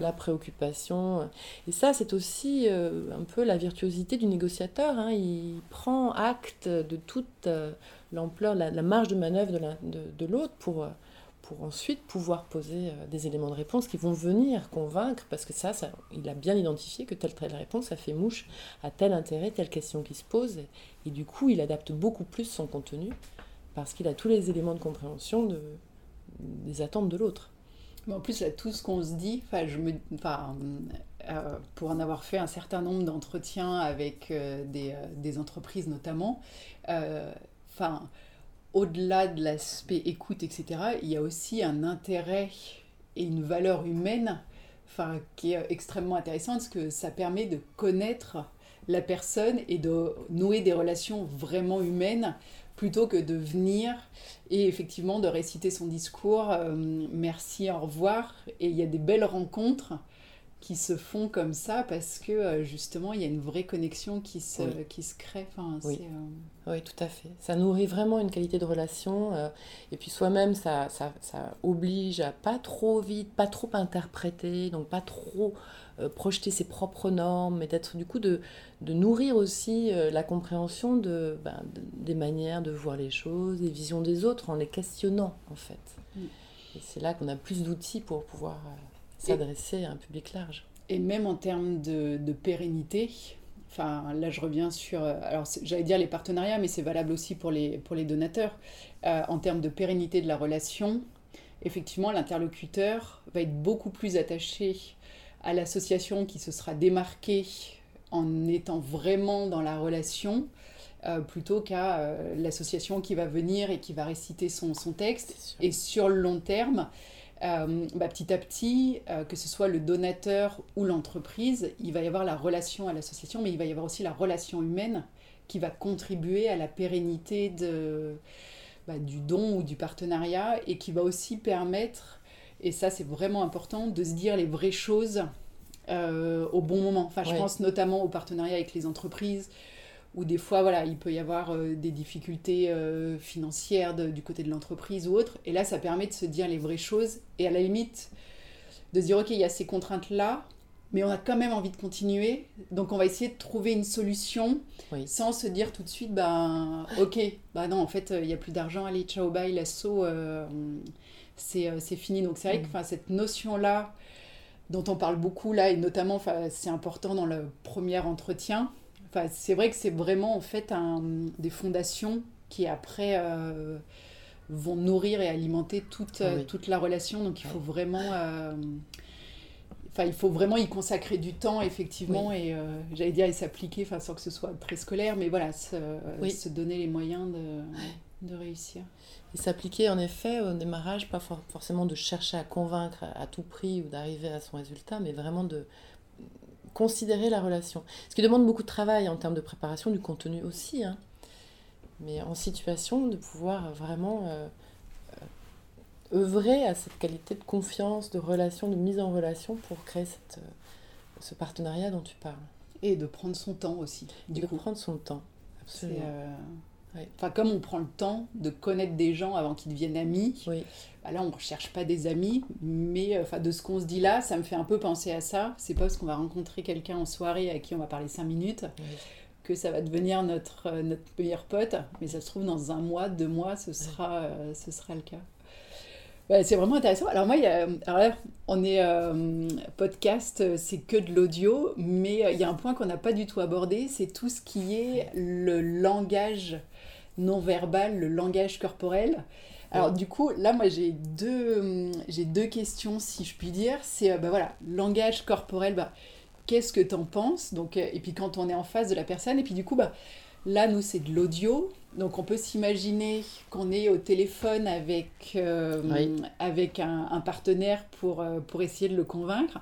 Speaker 3: la préoccupation. Et ça, c'est aussi euh, un peu la virtuosité du négociateur. Hein. Il prend acte de toute euh, l'ampleur, la, marge de manœuvre de l'autre pour, euh, pour ensuite pouvoir poser des éléments de réponse qui vont venir convaincre, parce que ça, ça il a bien identifié que telle telle réponse, ça fait mouche à tel intérêt, telle question qui se pose. Et du coup, il adapte beaucoup plus son contenu parce qu'il a tous les éléments de compréhension de, des attentes de l'autre.
Speaker 2: Mais en plus, là, tout ce qu'on se dit, je me, euh, pour en avoir fait un certain nombre d'entretiens avec euh, des, euh, des, entreprises notamment, enfin, au-delà de l'aspect écoute, etc., il y a aussi un intérêt et une valeur humaine qui est extrêmement intéressante parce que ça permet de connaître la personne et de nouer des relations vraiment humaines plutôt que de venir et effectivement de réciter son discours euh, merci, au revoir. Et il y a des belles rencontres qui se font comme ça parce que euh, justement il y a une vraie connexion qui se, qui se crée. Enfin,
Speaker 3: oui. Euh, oui, tout à fait. Ça nourrit vraiment une qualité de relation et puis soi-même ça, ça, ça, oblige à pas trop vite, pas trop interpréter, donc pas trop projeter ses propres normes, mais d'être du coup de, de nourrir aussi euh, la compréhension ben, de, des manières de voir les choses, des visions des autres en les questionnant en fait. Et c'est là qu'on a plus d'outils pour pouvoir euh, s'adresser à un public large.
Speaker 2: Et même en termes de, de pérennité, Enfin, là, je reviens sur. Alors, j'allais dire les partenariats, mais c'est valable aussi pour les, pour les donateurs. en termes de pérennité de la relation, effectivement, l'interlocuteur va être beaucoup plus attaché à l'association qui se sera démarquée en étant vraiment dans la relation, euh, plutôt qu'à euh, l'association qui va venir et qui va réciter son, son texte. Et sur le long terme, euh, bah, petit à petit, que ce soit le donateur ou l'entreprise, il va y avoir la relation à l'association, mais il va y avoir aussi la relation humaine qui va contribuer à la pérennité de, bah, du don ou du partenariat et qui va aussi permettre et ça, c'est vraiment important de se dire les vraies choses euh, au bon moment. Enfin, je pense notamment au partenariat avec les entreprises, où des fois, voilà, il peut y avoir euh, des difficultés euh, financières du côté de l'entreprise ou autre. Et là, ça permet de se dire les vraies choses et à la limite de se dire, OK, il y a ces contraintes-là, mais on a quand même envie de continuer. Donc, on va essayer de trouver une solution sans se dire tout de suite, ben, OK, bah non, en fait, il n'y a plus d'argent, allez, ciao, bye, l'assaut euh, c'est fini. Donc c'est vrai que mm. cette notion-là, dont on parle beaucoup là, et notamment c'est important dans le premier entretien, c'est vrai que c'est vraiment en fait un, des fondations qui après euh, vont nourrir et alimenter toute, ah toute la relation. Donc il faut vraiment... Euh, enfin, il faut vraiment y consacrer du temps, effectivement, et j'allais dire, et s'appliquer, enfin, sans que ce soit très scolaire, mais voilà, se, se donner les moyens de, de réussir.
Speaker 3: Et s'appliquer en effet au démarrage, pas forcément de chercher à convaincre à, tout prix ou d'arriver à son résultat, mais vraiment de considérer la relation. Ce qui demande beaucoup de travail en termes de préparation, du contenu aussi. Hein. Mais en situation de pouvoir vraiment euh, euh, œuvrer à cette qualité de confiance, de relation, de mise en relation pour créer cette, euh, ce partenariat dont tu parles.
Speaker 2: Et de prendre son temps aussi.
Speaker 3: Du de prendre son temps, absolument.
Speaker 2: Enfin, comme on prend le temps de connaître des gens avant qu'ils deviennent amis,
Speaker 3: oui.
Speaker 2: bah là on ne recherche pas des amis, mais enfin, de ce qu'on se dit là, ça me fait un peu penser à ça. C'est pas parce qu'on va rencontrer quelqu'un en soirée à qui on va parler cinq minutes que ça va devenir notre, euh, notre meilleur pote, mais ça se trouve dans un mois, deux mois, ce sera, euh, ce sera le cas. Ouais, c'est vraiment intéressant. Alors moi, il y a, alors là, on est euh, podcast, c'est que de l'audio, mais il y a un point qu'on n'a pas du tout abordé, c'est tout ce qui est le langage non verbal, le langage corporel. Alors du coup, là, moi, j'ai deux, j'ai deux questions, si je puis dire. C'est, ben voilà, langage corporel, bah, qu'est-ce que tu en penses? Donc, euh, Et puis quand on est en face de la personne, et puis du coup, bah, là, nous, c'est de l'audio. Donc on peut s'imaginer qu'on est au téléphone avec, euh, avec un, partenaire pour, pour essayer de le convaincre.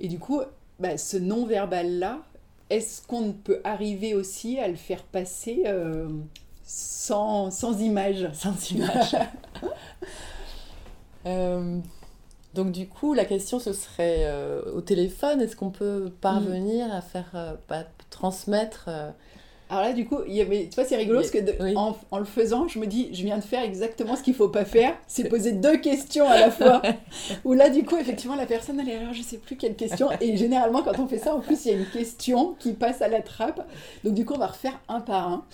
Speaker 2: Et du coup, bah, ce non-verbal-là, est-ce qu'on peut arriver aussi à le faire passer sans, sans image.
Speaker 3: Sans image. [LAUGHS] Euh, donc du coup, la question ce serait euh, au téléphone, est-ce qu'on peut parvenir à faire euh, transmettre
Speaker 2: alors là, du coup, il y avait, tu vois, c'est rigolo parce que en, en, le faisant, je me dis, je viens de faire exactement ce qu'il faut pas faire, c'est [LAUGHS] poser deux questions à la fois. Où là, du coup, effectivement, la personne, elle est alors, je sais plus quelle question. Et généralement, quand on fait ça, en plus, il y a une question qui passe à la trappe. Donc, du coup, on va refaire un par un.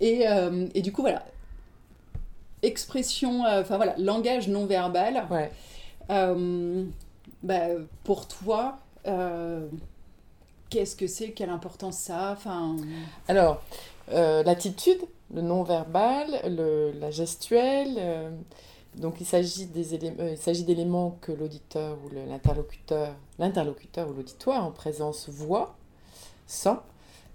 Speaker 2: Et, euh, et du coup, voilà. Expression, euh, enfin voilà, langage non verbal.
Speaker 3: Ouais.
Speaker 2: Euh, bah, pour toi, qu'est-ce que c'est, quelle importance ça.
Speaker 3: Alors, euh, l'attitude, le non-verbal, la gestuelle, euh, donc il s'agit euh, d'éléments que l'auditeur ou l'interlocuteur, l'interlocuteur ou l'auditoire en présence voit, sent.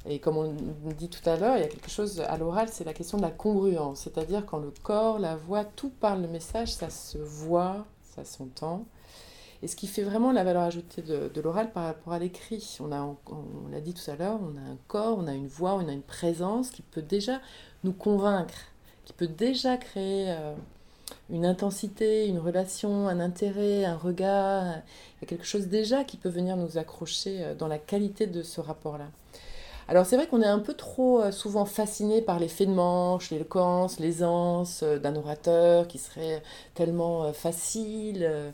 Speaker 3: Et comme on dit tout à l'heure, il y a quelque chose à l'oral, c'est la question de la congruence, c'est-à-dire quand le corps, la voix, tout parle le message, ça se voit, ça s'entend. Et ce qui fait vraiment la valeur ajoutée de, l'oral par rapport à l'écrit, on, a, on, l'a dit tout à l'heure, on a un corps, on a une voix, on a une présence qui peut déjà nous convaincre, qui peut déjà créer euh, une intensité, une relation, un intérêt, un regard. Il y a quelque chose déjà qui peut venir nous accrocher euh, dans la qualité de ce rapport-là. Alors c'est vrai qu'on est un peu trop euh, souvent fasciné par l'effet de manche, l'éloquence, l'aisance d'un orateur qui serait tellement facile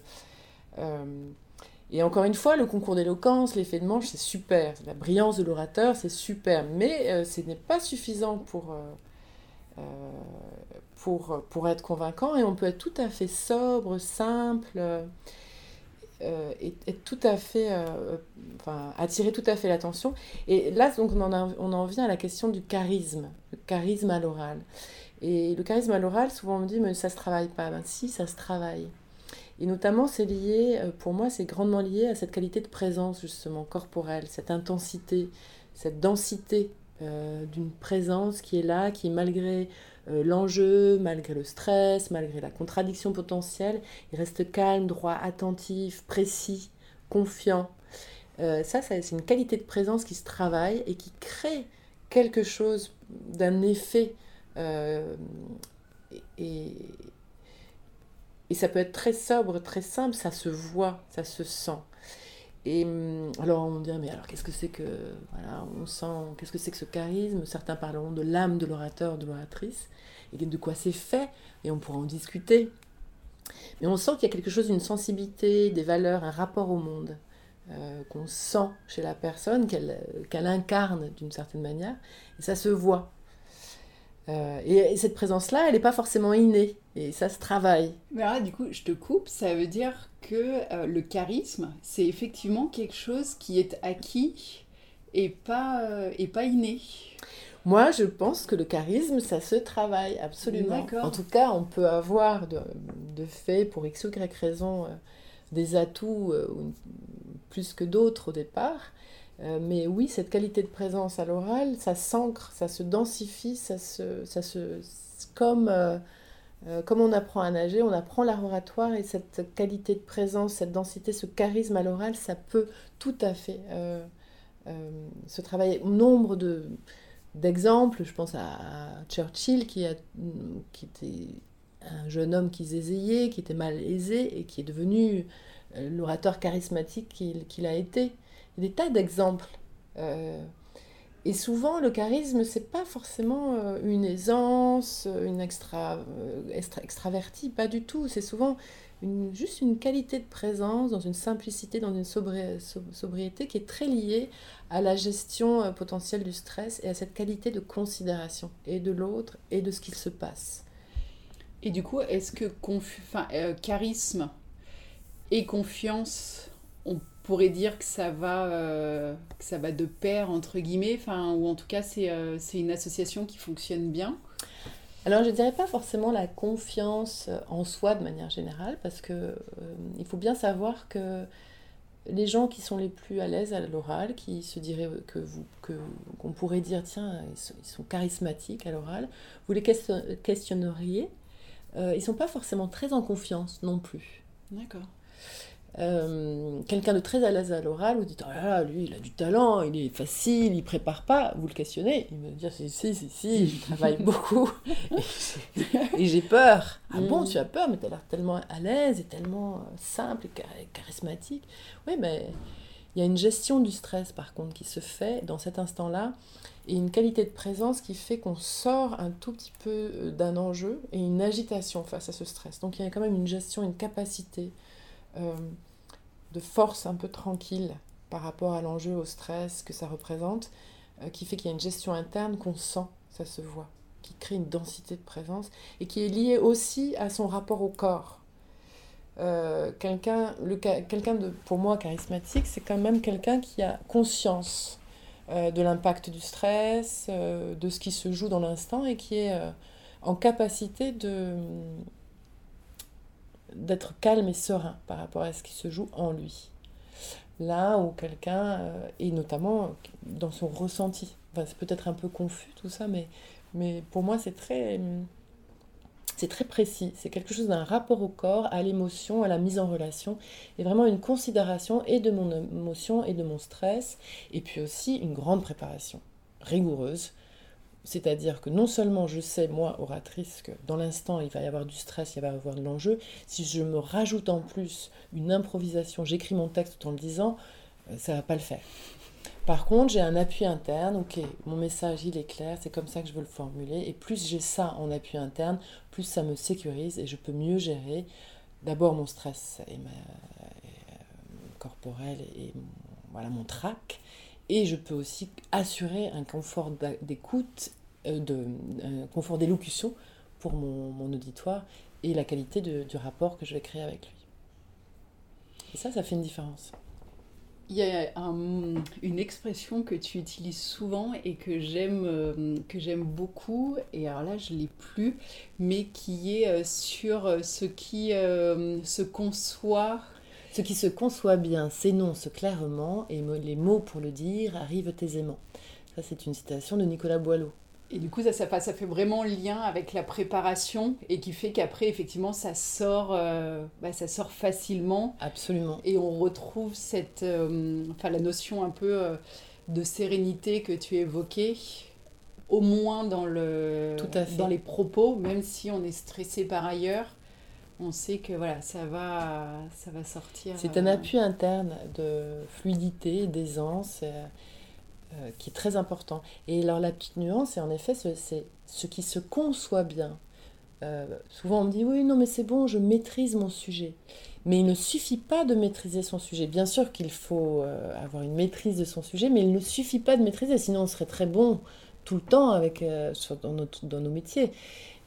Speaker 3: et encore une fois, le concours d'éloquence, l'effet de manche, c'est super. La brillance de l'orateur, c'est super. Mais euh, ce n'est pas suffisant pour, euh, pour, pour être convaincant. Et on peut être tout à fait sobre, simple, et être tout à fait. enfin, attirer tout à fait l'attention. Et là, donc, on en, on en vient à la question du charisme. Le charisme à l'oral. Et le charisme à l'oral, souvent on me dit, mais ça se travaille pas. Ben si, ça se travaille. Et notamment, c'est lié, euh, pour moi, c'est grandement lié à cette qualité de présence, justement, corporelle, cette intensité, cette densité euh, d'une présence qui est là, qui, malgré euh, l'enjeu, malgré le stress, malgré la contradiction potentielle, il reste calme, droit, attentif, précis, confiant. ça, c'est une qualité de présence qui se travaille et qui crée quelque chose d'un effet et, et ça peut être très sobre, très simple, ça se voit, ça se sent. Et hum, alors on dit, mais alors qu'est-ce que c'est que, voilà, on sent, qu'est-ce que c'est que ce charisme? Certains parleront de l'âme de l'orateur, de l'oratrice, et de quoi c'est fait, et on pourra en discuter. Mais on sent qu'il y a quelque chose, une sensibilité, des valeurs, un rapport au monde, euh, qu'on sent chez la personne, qu'elle incarne d'une certaine manière, et ça se voit. Euh, et, cette présence-là, elle n'est pas forcément innée, et ça se travaille.
Speaker 2: Mais là, du coup, je te coupe, ça veut dire que euh, le charisme, c'est effectivement quelque chose qui est acquis et pas, euh, et pas inné.
Speaker 3: Moi, je pense que le charisme, ça se travaille, absolument. En tout cas, on peut avoir de, de fait, pour x ou y raison, des atouts plus que d'autres au départ. Euh, mais oui, cette qualité de présence à l'oral, ça s'ancre, ça se densifie, ça se, ça se, comme, euh, euh, comme on apprend à nager, on apprend l'art oratoire et cette qualité de présence, cette densité, ce charisme à l'oral, ça peut tout à fait ce travail, nombre de, d'exemples, je pense à, Churchill qui, a, qui était un jeune homme qui zézayait, qui était mal aisé et qui est devenu l'orateur charismatique qu'il a été. Il y a des tas d'exemples. Et souvent, le charisme, c'est pas forcément euh, une aisance, une extra, euh, extra extravertie, pas du tout. C'est souvent une, juste une qualité de présence, dans une simplicité, dans une sobriété qui est très liée à la gestion euh, potentielle du stress et à cette qualité de considération et de l'autre et de ce qu'il se passe.
Speaker 2: Et du coup, est-ce que charisme et confiance, on pourrait dire que ça va, euh, que ça va de pair, entre guillemets, enfin, ou en tout cas, c'est euh, c'est une association qui fonctionne bien
Speaker 3: alors je ne dirais pas forcément la confiance en soi de manière générale, parce que euh, il faut bien savoir que les gens qui sont les plus à l'aise à l'oral, qui se diraient que vous, que qu'on pourrait dire tiens ils sont, ils sont charismatiques à l'oral, vous les questionneriez, ils sont pas forcément très en confiance non plus.
Speaker 2: D'accord.
Speaker 3: Euh, quelqu'un de très à l'aise à l'oral, vous dites, oh là là, lui, il a du talent, il est facile, il prépare pas, vous le questionnez, il me dit, si, si, si, si, je travaille [LAUGHS] beaucoup, et j'ai peur. Ah bon, mm. tu as peur, mais tu as l'air tellement à l'aise, et tellement euh, simple, et charismatique. Oui, mais il y a une gestion du stress, par contre, qui se fait dans cet instant-là, et une qualité de présence qui fait qu'on sort un tout petit peu euh, d'un enjeu, et une agitation face à ce stress. Donc il y a quand même une gestion, une capacité euh, de force un peu tranquille par rapport à l'enjeu, au stress que ça représente, euh, qui fait qu'il y a une gestion interne qu'on sent, ça se voit, qui crée une densité de présence et qui est liée aussi à son rapport au corps. Euh, quelqu'un, quelqu'un de, pour moi, charismatique, c'est quand même quelqu'un qui a conscience de l'impact du stress, de ce qui se joue dans l'instant et qui est en capacité de, d'être calme et serein par rapport à ce qui se joue en lui. Là où quelqu'un, euh, et notamment dans son ressenti, enfin, c'est peut-être un peu confus tout ça, mais, mais pour moi c'est très, c'est très précis. C'est quelque chose d'un rapport au corps, à l'émotion, à la mise en relation, et vraiment une considération et de mon émotion et de mon stress, et puis aussi une grande préparation rigoureuse c'est-à-dire que non seulement je sais, moi, oratrice, que dans l'instant, il va y avoir du stress, il va y avoir de l'enjeu, si je me rajoute en plus une improvisation, j'écris mon texte tout en le disant, euh, ça ne va pas le faire. Par contre, j'ai un appui interne, ok, mon message, il est clair, c'est comme ça que je veux le formuler, et plus j'ai ça en appui interne, plus ça me sécurise et je peux mieux gérer d'abord mon stress et ma, euh, corporel et, voilà, mon trac, et je peux aussi assurer un confort d'écoute, euh, de, un confort d'élocution pour mon, auditoire et la qualité du rapport que je vais créer avec lui. Et ça, ça fait une différence.
Speaker 2: Il y a une expression que tu utilises souvent et que j'aime euh, que j'aime beaucoup et alors là je l'ai plus mais qui est euh, sur ce qui se conçoit
Speaker 3: ce qui se conçoit bien s'énonce clairement et les mots pour le dire arrivent aisément. Ça, c'est une citation de Nicolas Boileau.
Speaker 2: Et du coup, ça, ça, ça, fait vraiment lien avec la préparation et qui fait qu'après, effectivement, ça sort, euh, bah, ça sort facilement.
Speaker 3: Absolument.
Speaker 2: Et on retrouve cette, euh, enfin, la notion un peu euh, de sérénité que tu évoquais, au moins dans, le, dans les propos, même si on est stressé par ailleurs on sait que voilà, ça va, ça va sortir.
Speaker 3: C'est un euh, appui interne de fluidité, d'aisance, euh, euh, qui est très important. Et alors la petite nuance, c'est en effet c'est ce qui se conçoit bien. souvent on me dit oui, non mais c'est bon, je maîtrise mon sujet. Mais il ne suffit pas de maîtriser son sujet. Bien sûr qu'il faut avoir une maîtrise de son sujet, mais il ne suffit pas de maîtriser, sinon on serait très bon tout le temps avec, dans, dans nos métiers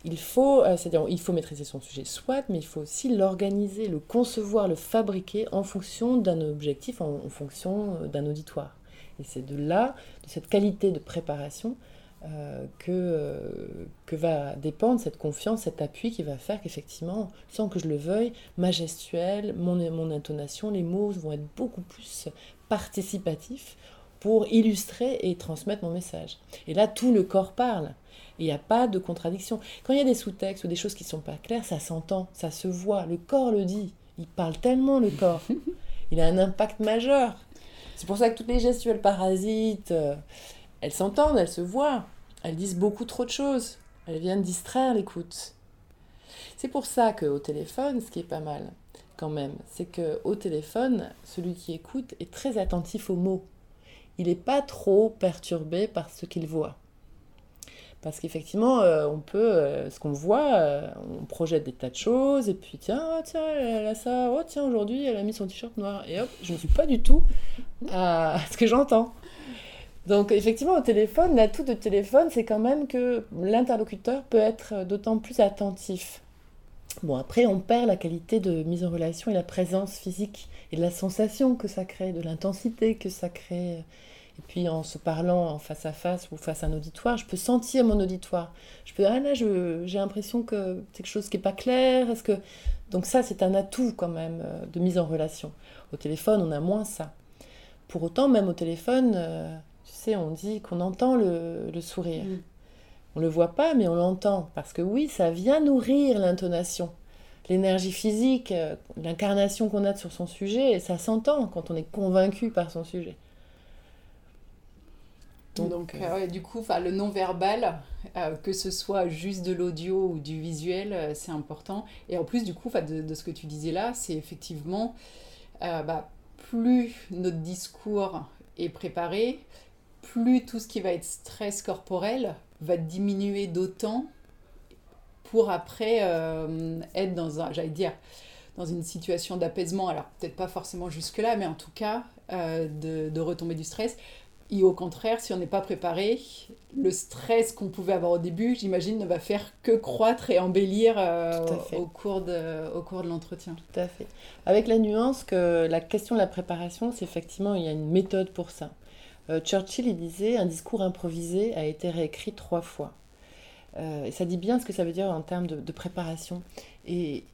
Speaker 3: il faut, euh, c'est-à-dire, il faut maîtriser son sujet, soit, mais il faut aussi l'organiser, le concevoir, le fabriquer en fonction d'un objectif, en, fonction euh, d'un auditoire. Et c'est de là, de cette qualité de préparation, euh, que, va dépendre cette confiance, cet appui qui va faire qu'effectivement, sans que je le veuille, ma gestuelle, mon, mon intonation, les mots vont être beaucoup plus participatifs pour illustrer et transmettre mon message. Et là, tout le corps parle. Il n'y a pas de contradiction. Quand il y a des sous-textes ou des choses qui ne sont pas claires, ça s'entend, ça se voit. Le corps le dit. Il parle tellement, le corps. [LAUGHS] Il a un impact majeur. C'est pour ça que toutes les gestuelles parasites, euh, elles s'entendent, elles se voient, elles disent beaucoup trop de choses. Elles viennent distraire l'écoute. C'est pour ça qu'au téléphone, ce qui est pas mal quand même, c'est qu'au téléphone, celui qui écoute est très attentif aux mots. Il n'est pas trop perturbé par ce qu'il voit. Parce qu'effectivement, euh, on peut, euh, ce qu'on voit, euh, on projette des tas de choses, et puis tiens, oh, tiens, elle a ça, oh tiens, aujourd'hui, elle a mis son t-shirt noir, et hop, je ne suis pas du tout à ce que j'entends. Donc effectivement, au téléphone, l'atout de téléphone, c'est quand même que l'interlocuteur peut être d'autant plus attentif. Bon, après, on perd la qualité de mise en relation et la présence physique et la sensation que ça crée, de l'intensité que ça crée. Et puis en se parlant en face à face ou face à un auditoire, je peux sentir mon auditoire. Je peux, ah là, j'ai l'impression que c'est quelque chose qui n'est pas clair. Est-ce que... Donc ça, c'est un atout quand même euh, de mise en relation. Au téléphone, on a moins ça. Pour autant, même au téléphone, euh, tu sais, on dit qu'on entend le, sourire. Mm. On ne le voit pas, mais on l'entend. Parce que oui, ça vient nourrir l'intonation. L'énergie physique, euh, l'incarnation qu'on a sur son sujet, ça s'entend quand on est convaincu par son sujet.
Speaker 2: Donc, euh, euh, du coup, le non-verbal, euh, que ce soit juste de l'audio ou du visuel, c'est important. Et en plus, du coup, de, de, ce que tu disais là, c'est effectivement, bah, plus notre discours est préparé, plus tout ce qui va être stress corporel va diminuer d'autant pour après être dans un, j'allais dire, dans une situation d'apaisement. Alors peut-être pas forcément jusque-là, mais en tout cas de, de retomber du stress et au contraire, si on n'est pas préparé, le stress qu'on pouvait avoir au début, j'imagine, ne va faire que croître et embellir euh, au cours de, au cours de l'entretien.
Speaker 3: Tout à fait. Avec la nuance que la question de la préparation, c'est effectivement, il y a une méthode pour ça. Euh, Churchill, il disait, un discours improvisé a été réécrit trois fois. Euh, et ça dit bien ce que ça veut dire en termes de, de préparation. Et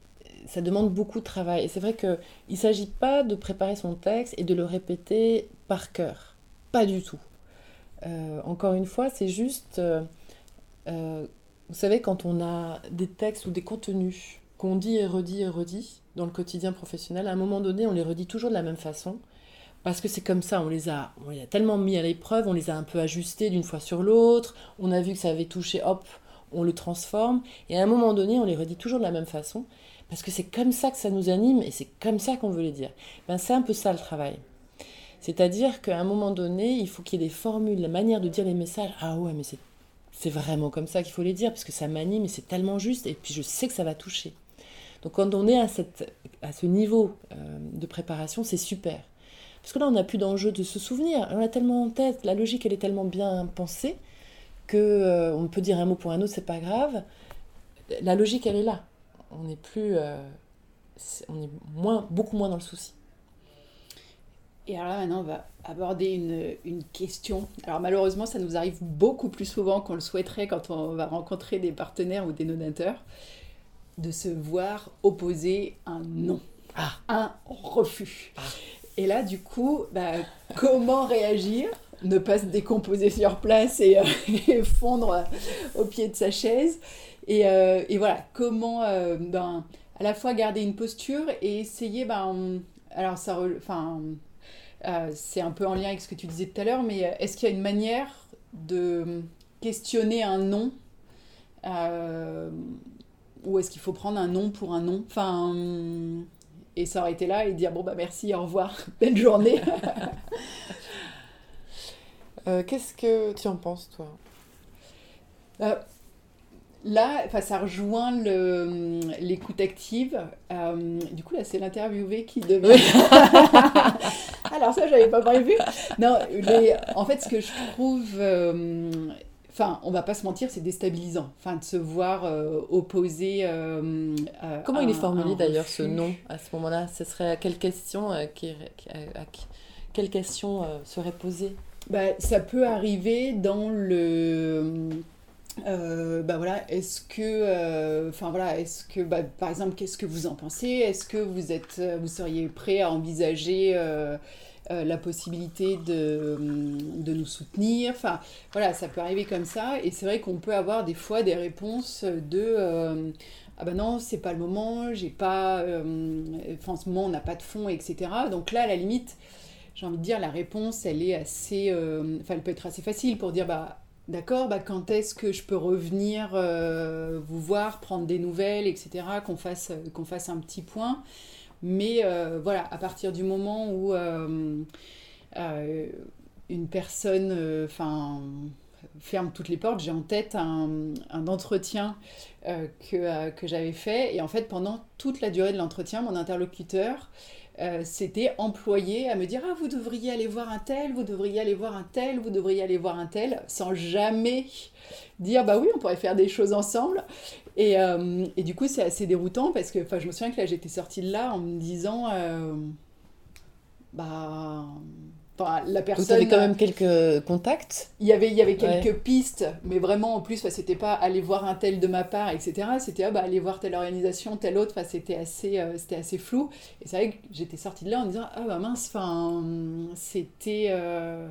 Speaker 3: ça demande beaucoup de travail. Et c'est vrai qu'il ne s'agit pas de préparer son texte et de le répéter par cœur pas du tout. Euh, encore une fois, c'est juste, euh, euh, vous savez, quand on a des textes ou des contenus qu'on dit et redit et redit dans le quotidien professionnel, à un moment donné, on les redit toujours de la même façon. Parce que c'est comme ça, on les, a, on les a tellement mis à l'épreuve, on les a un peu ajustés d'une fois sur l'autre, on a vu que ça avait touché, hop, on le transforme, et à un moment donné, on les redit toujours de la même façon, parce que c'est comme ça que ça nous anime, et c'est comme ça qu'on veut les dire. Ben, c'est un peu ça le travail. C'est-à-dire qu'à un moment donné, il faut qu'il y ait des formules, la manière de dire les messages. Ah ouais, mais c'est vraiment comme ça qu'il faut les dire, parce que ça m'anime et c'est tellement juste, et puis je sais que ça va toucher. Donc quand on est à, cette, à ce niveau euh, de préparation, c'est super. Parce que là, on n'a plus d'enjeu de se souvenir. On a tellement en tête, la logique, elle est tellement bien pensée, que euh, on peut dire un mot pour un autre, c'est pas grave. La logique, elle est là. On est plus... Euh, on est moins, beaucoup moins dans le souci.
Speaker 2: Et alors là, maintenant, on va aborder une, une, question. Alors malheureusement, ça nous arrive beaucoup plus souvent qu'on le souhaiterait quand on va rencontrer des partenaires ou des donateurs, de se voir opposer un non, ah. un refus. Ah. Et là, du coup, bah, comment réagir Ne pas se décomposer sur place et, euh, [LAUGHS] fondre au pied de sa chaise? Et, euh, et voilà, comment euh, ben, à la fois garder une posture et essayer, ben, alors ça, enfin, euh, c'est un peu en lien avec ce que tu disais tout à l'heure, mais euh, est-ce qu'il y a une manière de questionner un nom euh, ou est-ce qu'il faut prendre un nom pour un nom? Enfin, et été là et dire bon bah merci, au revoir, [LAUGHS] belle journée. [LAUGHS]
Speaker 3: Qu'est-ce que tu en penses toi?
Speaker 2: Là, ça rejoint l'écoute active. Euh, du coup, là, c'est l'interviewé qui devait. [LAUGHS] Alors, ça, j'avais pas prévu. Non, en fait, ce que je trouve. Euh, enfin, on va pas se mentir, c'est déstabilisant. Enfin, de se voir euh, opposer.
Speaker 3: Comment il est formulé d'ailleurs ce nom à ce moment-là? Ce serait à quelle question, qui, quelle question serait posée?
Speaker 2: Bah, Ça peut arriver dans le euh, bah voilà, est-ce que, euh, enfin voilà, est-ce que, bah, par exemple, qu'est-ce que vous en pensez? Est-ce que vous êtes, euh, vous seriez prêt à envisager la possibilité de, de, nous soutenir? Enfin, voilà, ça peut arriver comme ça, et c'est vrai qu'on peut avoir des fois des réponses de ah ben non, c'est pas le moment, j'ai pas, en ce moment on n'a pas de fonds, etc. Donc là, à la limite, j'ai envie de dire, la réponse, elle est assez, enfin, elle peut être assez facile pour dire, bah, d'accord, bah, quand est-ce que je peux revenir euh, vous voir, prendre des nouvelles, etc., qu'on fasse, un petit point. Mais euh, voilà, à partir du moment où une personne, ferme toutes les portes. J'ai en tête un, entretien que j'avais fait. Et en fait, pendant toute la durée de l'entretien, mon interlocuteur euh, c'était employé à me dire ah vous devriez aller voir un tel, vous devriez aller voir un tel, vous devriez aller voir un tel, sans jamais dire bah oui on pourrait faire des choses ensemble. Et, euh, et du coup c'est assez déroutant parce que je me souviens que là j'étais sortie de là en me disant euh, bah la personne.
Speaker 3: Vous avez quand même quelques contacts
Speaker 2: Il y avait, il y avait quelques pistes, mais vraiment en plus, c'était pas aller voir un tel de ma part, etc. C'était ah, bah, aller voir telle organisation, telle autre. C'était assez, euh, c'était assez flou. Et c'est vrai que j'étais sortie de là en disant ah bah mince, enfin, c'était. Euh,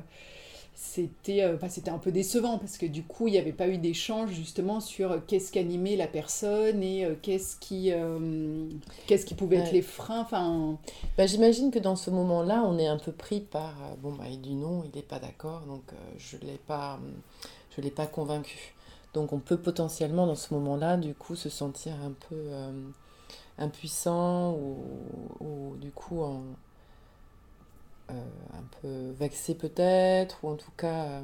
Speaker 2: c'était euh, c'était un peu décevant parce que du coup il n'y avait pas eu d'échange justement sur euh, qu'est-ce qui animait la personne et euh, qu'est-ce qui qu'est-ce qui pouvait être les freins enfin.
Speaker 3: Bah, j'imagine que dans ce moment-là on est un peu pris par bon bah il dit non il n'est pas d'accord donc je l'ai pas je l'ai pas convaincu. Donc on peut potentiellement dans ce moment-là du coup se sentir un peu impuissant ou, ou, du coup en un peu vexé peut-être, ou en tout cas euh,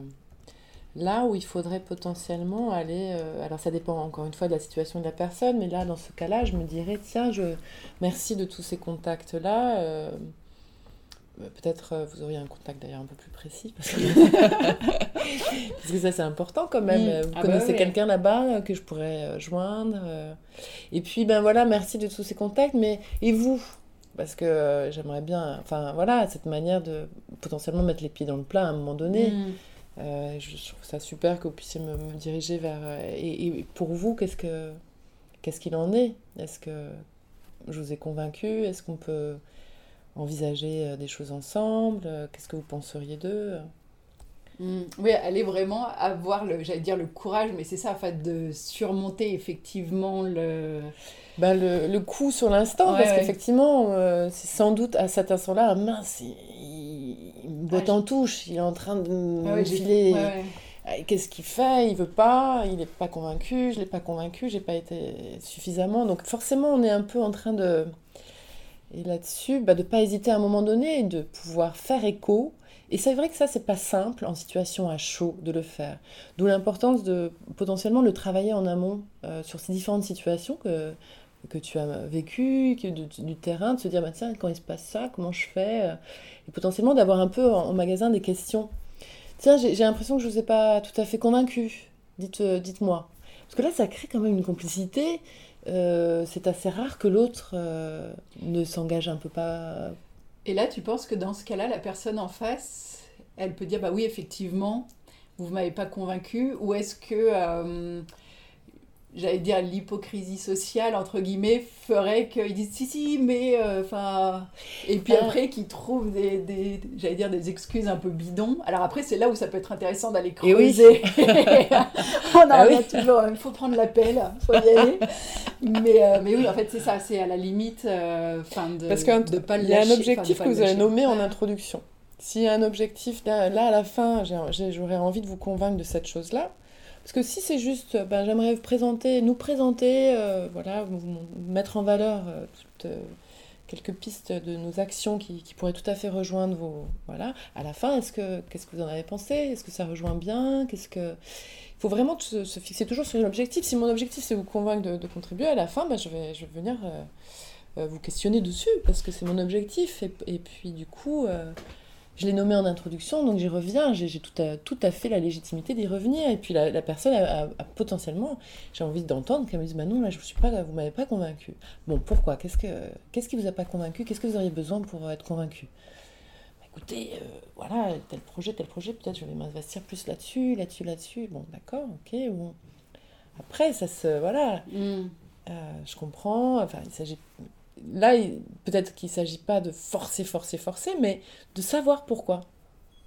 Speaker 3: là où il faudrait potentiellement aller, euh, alors ça dépend encore une fois de la situation de la personne, mais là dans ce cas-là, je me dirais, tiens, je merci de tous ces contacts-là. Peut-être vous auriez un contact d'ailleurs un peu plus précis, [LAUGHS] parce que, ça c'est important quand même. Mm. Vous ah bah connaissez quelqu'un là-bas que je pourrais joindre. Et puis ben voilà, merci de tous ces contacts, mais et vous parce que euh, j'aimerais bien, enfin voilà, cette manière de potentiellement mettre les pieds dans le plat à un moment donné. Mm. Euh, je trouve ça super que vous puissiez me, diriger vers. Euh, et, pour vous, qu'est-ce que qu'est-ce qu'il en est? Est-ce que je vous ai convaincu? Est-ce qu'on peut envisager des choses ensemble? Qu'est-ce que vous penseriez d'eux?
Speaker 2: Mm. Oui, aller vraiment avoir le, j'allais dire le courage, mais c'est ça, en fait, de surmonter effectivement le,
Speaker 3: bah, le, le, coup sur l'instant, parce qu'effectivement, euh, c'est sans doute à cet instant-là, mince, il, il me botte en touche, il est en train de me filer. Qu'est-ce qu'il fait? Il veut pas, il n'est pas convaincu, je l'ai pas convaincu, j'ai pas été suffisamment. Donc forcément, on est un peu en train de. Et là-dessus, bah, de pas hésiter à un moment donné, de pouvoir faire écho. Et c'est vrai que ça, c'est pas simple en situation à chaud de le faire. D'où l'importance de potentiellement le travailler en amont euh, sur ces différentes situations que que tu as vécu, que du, terrain, de se dire, bah, tiens, quand il se passe ça, comment je fais euh, Et potentiellement d'avoir un peu en, magasin des questions. Tiens, j'ai l'impression que je ne vous ai pas tout à fait convaincu. Dites, euh, Dites-moi. Parce que là, ça crée quand même une complicité. C'est assez rare que l'autre ne s'engage un peu pas.
Speaker 2: Et là, tu penses que dans ce cas-là, la personne en face, elle peut dire, bah oui, effectivement, vous ne m'avez pas convaincu, ou est-ce que j'allais dire l'hypocrisie sociale entre guillemets ferait qu'ils disent si si mais euh, enfin et puis euh. après qu'ils trouvent des, des j'allais dire des excuses un peu bidons. Alors après c'est là où ça peut être intéressant d'aller creuser [LAUGHS] [LAUGHS] oui. on a, ah toujours il faut prendre l'appel faut y aller. Mais, euh, mais oui en fait c'est ça c'est à la limite enfin de
Speaker 3: parce que de pas il y a un objectif que vous avez nommé en introduction. S'il y a un objectif là, là à la fin j'aurais envie de vous convaincre de cette chose là parce que si c'est juste, ben, j'aimerais présenter, nous présenter, euh, voilà, mettre en valeur euh, euh, quelques pistes de nos actions qui, pourraient tout à fait rejoindre vos, voilà. À la fin, est-ce que qu'est-ce que vous en avez pensé? Est-ce que ça rejoint bien? Qu'est-ce que il faut vraiment se, fixer toujours sur l'objectif. Si mon objectif c'est vous convaincre de, contribuer, à la fin, ben, je, vais, je vais venir vous questionner dessus parce que c'est mon objectif. Et, puis du coup, je l'ai nommé en introduction, donc j'y reviens, j'ai tout à, tout à fait la légitimité d'y revenir. Et puis la, personne a, potentiellement, j'ai envie d'entendre qu'elle me dise Bah non, là, je suis pas, vous m'avez pas convaincu. Bon, pourquoi? Qu'est-ce que qu'est-ce qui vous a pas convaincu Qu'est-ce que vous auriez besoin pour être convaincu bah, Écoutez, euh, voilà, tel projet, tel projet, peut-être je vais m'investir plus là-dessus, là-dessus, là-dessus. Bon, d'accord, ok. Bon. Après, ça se. Voilà. Mm. Euh, je comprends. Enfin, il s'agit là, peut-être qu'il ne s'agit pas de forcer, forcer, forcer, mais de savoir pourquoi.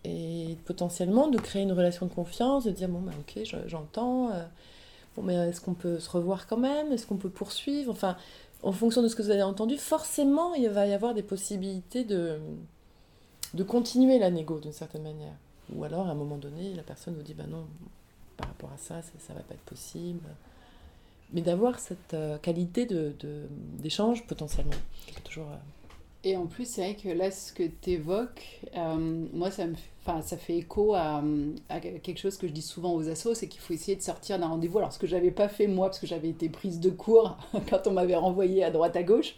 Speaker 3: Et potentiellement de créer une relation de confiance, de dire, bon, bah, ok, j'entends, euh, bon, mais est-ce qu'on peut se revoir quand même? Est-ce qu'on peut poursuivre? Enfin, en fonction de ce que vous avez entendu, forcément, il va y avoir des possibilités de, de continuer la négo d'une certaine manière. Ou alors, à un moment donné, la personne vous dit, ben non, par rapport à ça, ça, ne va pas être possible. Mais d'avoir cette euh, qualité d'échange de, potentiellement, toujours... Euh,
Speaker 2: et en plus, c'est vrai que là, ce que tu évoques, euh, moi, ça, me, ça fait écho à, quelque chose que je dis souvent aux assos, c'est qu'il faut essayer de sortir d'un rendez-vous. Alors, ce que j'avais pas fait moi, parce que j'avais été prise de cours [LAUGHS] quand on m'avait renvoyé à droite à gauche,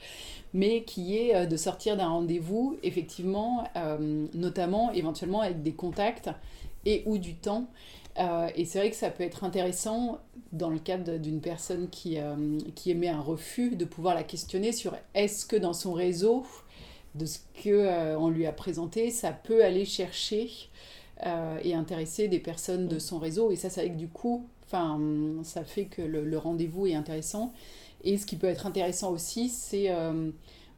Speaker 2: mais qui est de sortir d'un rendez-vous, effectivement, notamment, éventuellement, avec des contacts et ou du temps. Et c'est vrai que ça peut être intéressant dans le cadre d'une personne qui, qui émet un refus de pouvoir la questionner sur est-ce que dans son réseau, de ce qu'on euh, lui a présenté, ça peut aller chercher euh, et intéresser des personnes de son réseau. Et ça, c'est vrai que du coup, ça fait que le, rendez-vous est intéressant. Et ce qui peut être intéressant aussi, c'est euh,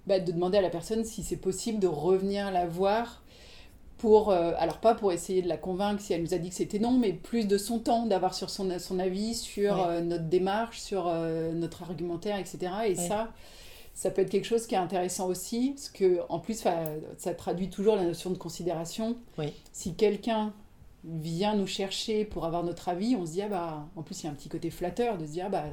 Speaker 2: bah, de demander à la personne si c'est possible de revenir la voir pour, alors pas pour essayer de la convaincre si elle nous a dit que c'était non, mais plus de son temps, d'avoir sur son, son avis, sur notre démarche, sur notre argumentaire, etc. Et ça, ça peut être quelque chose qui est intéressant aussi, parce que en plus, ça traduit toujours la notion de considération. Si quelqu'un vient nous chercher pour avoir notre avis, on se dit, ah bah, en plus, il y a un petit côté flatteur de se dire, ah bah,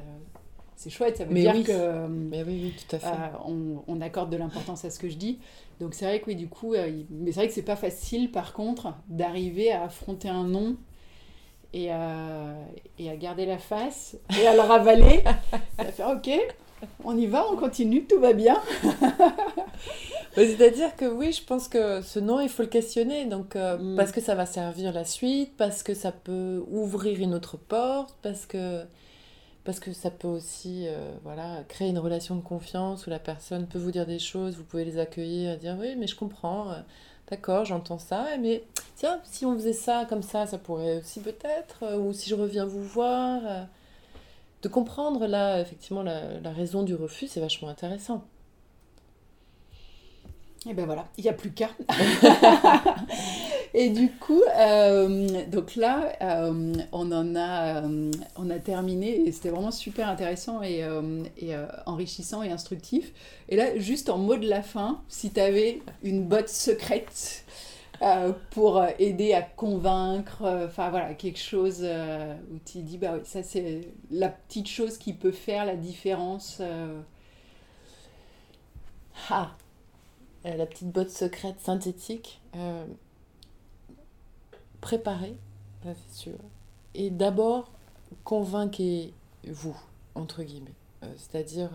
Speaker 2: c'est chouette, ça veut dire que
Speaker 3: mais oui, tout à fait.
Speaker 2: Euh, on, accorde de l'importance à ce que je dis. Donc c'est vrai que oui, du coup, euh, mais c'est vrai que c'est pas facile, par contre, d'arriver à affronter un nom et, et à garder la face et à le ravaler, [LAUGHS] à faire ok, on y va, on continue, tout va bien. [LAUGHS]
Speaker 3: C'est-à-dire que oui, je pense que ce nom, il faut le questionner, donc euh, mm. parce que ça va servir la suite, parce que ça peut ouvrir une autre porte, parce que parce que ça peut aussi euh, voilà créer une relation de confiance où la personne peut vous dire des choses, vous pouvez les accueillir, dire oui, mais je comprends, euh, d'accord, j'entends ça, mais tiens, si on faisait ça comme ça, ça pourrait aussi peut-être, ou si je reviens vous voir de comprendre là, effectivement, la, raison du refus, c'est vachement intéressant.
Speaker 2: Et ben voilà, il n'y a plus qu'à. [LAUGHS] et du coup, euh, donc là, euh, on en a, euh, on a terminé et c'était vraiment super intéressant et, enrichissant et instructif. Et là, juste en mot de la fin, si tu avais une botte secrète pour aider à convaincre, enfin voilà, quelque chose où tu dis, bah oui, ça c'est la petite chose qui peut faire la différence.
Speaker 3: Ah, la petite botte secrète synthétique, préparez, c'est sûr, et d'abord convainquez-vous, entre guillemets, c'est-à-dire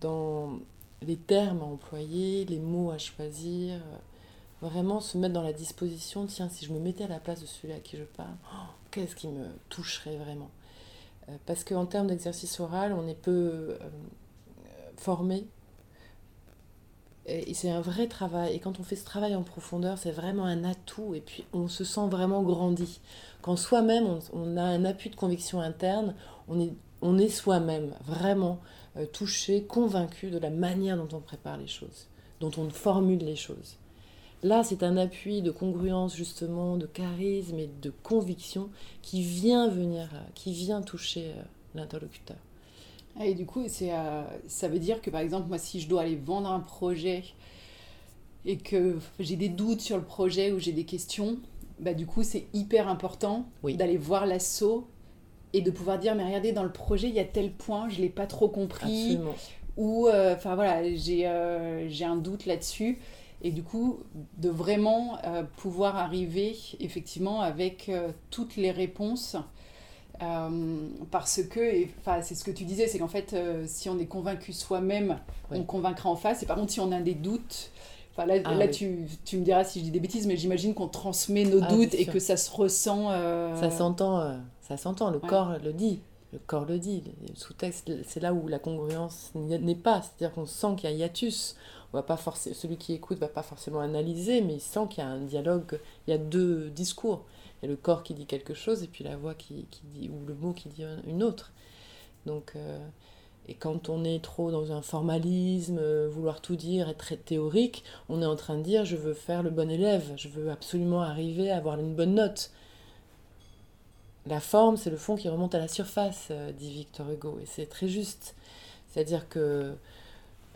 Speaker 3: dans les termes à employer, les mots à choisir vraiment se mettre dans la disposition, tiens, si je me mettais à la place de celui à qui je parle, oh, qu'est-ce qui me toucherait vraiment? Euh, Parce qu'en termes d'exercice oral, on est peu euh, formé. Et c'est un vrai travail. Et quand on fait ce travail en profondeur, c'est vraiment un atout. Et puis on se sent vraiment grandi. Quand soi-même, on, a un appui de conviction interne, on est, soi-même vraiment euh, touché, convaincu de la manière dont on prépare les choses, dont on formule les choses. Là, c'est un appui de congruence, justement, de charisme et de conviction qui vient venir, euh, qui vient toucher euh, l'interlocuteur.
Speaker 2: Et du coup, c'est, euh, ça veut dire que, par exemple, moi, si je dois aller vendre un projet et que j'ai des doutes sur le projet ou j'ai des questions, bah, du coup, c'est hyper important d'aller voir l'assaut et de pouvoir dire, mais regardez, dans le projet, il y a tel point, je ne l'ai pas trop compris. Ou, enfin voilà, j'ai, j'ai un doute là-dessus. Et du coup de vraiment euh, pouvoir arriver effectivement avec euh, toutes les réponses euh, parce que enfin c'est ce que tu disais c'est qu'en fait si on est convaincu soi-même on convaincra en face et par contre si on a des doutes là, ah là tu, tu, me diras si je dis des bêtises, mais j'imagine qu'on transmet nos ah, doutes et que ça se ressent.
Speaker 3: Ça s'entend, ça s'entend. Le corps le dit. Le corps le dit. Le sous-texte, c'est là où la congruence n'est pas. C'est-à-dire qu'on sent qu'il y a hiatus va pas celui qui écoute va pas forcément analyser, mais il sent qu'il y a un dialogue, il y a deux discours. Il y a le corps qui dit quelque chose et puis la voix qui, qui dit, ou le mot qui dit une autre. Donc, euh, et quand on est trop dans un formalisme, euh, vouloir tout dire, être très théorique, on est en train de dire je veux faire le bon élève, je veux absolument arriver à avoir une bonne note. La forme, c'est le fond qui remonte à la surface, euh, dit Victor Hugo, et c'est très juste. C'est-à-dire que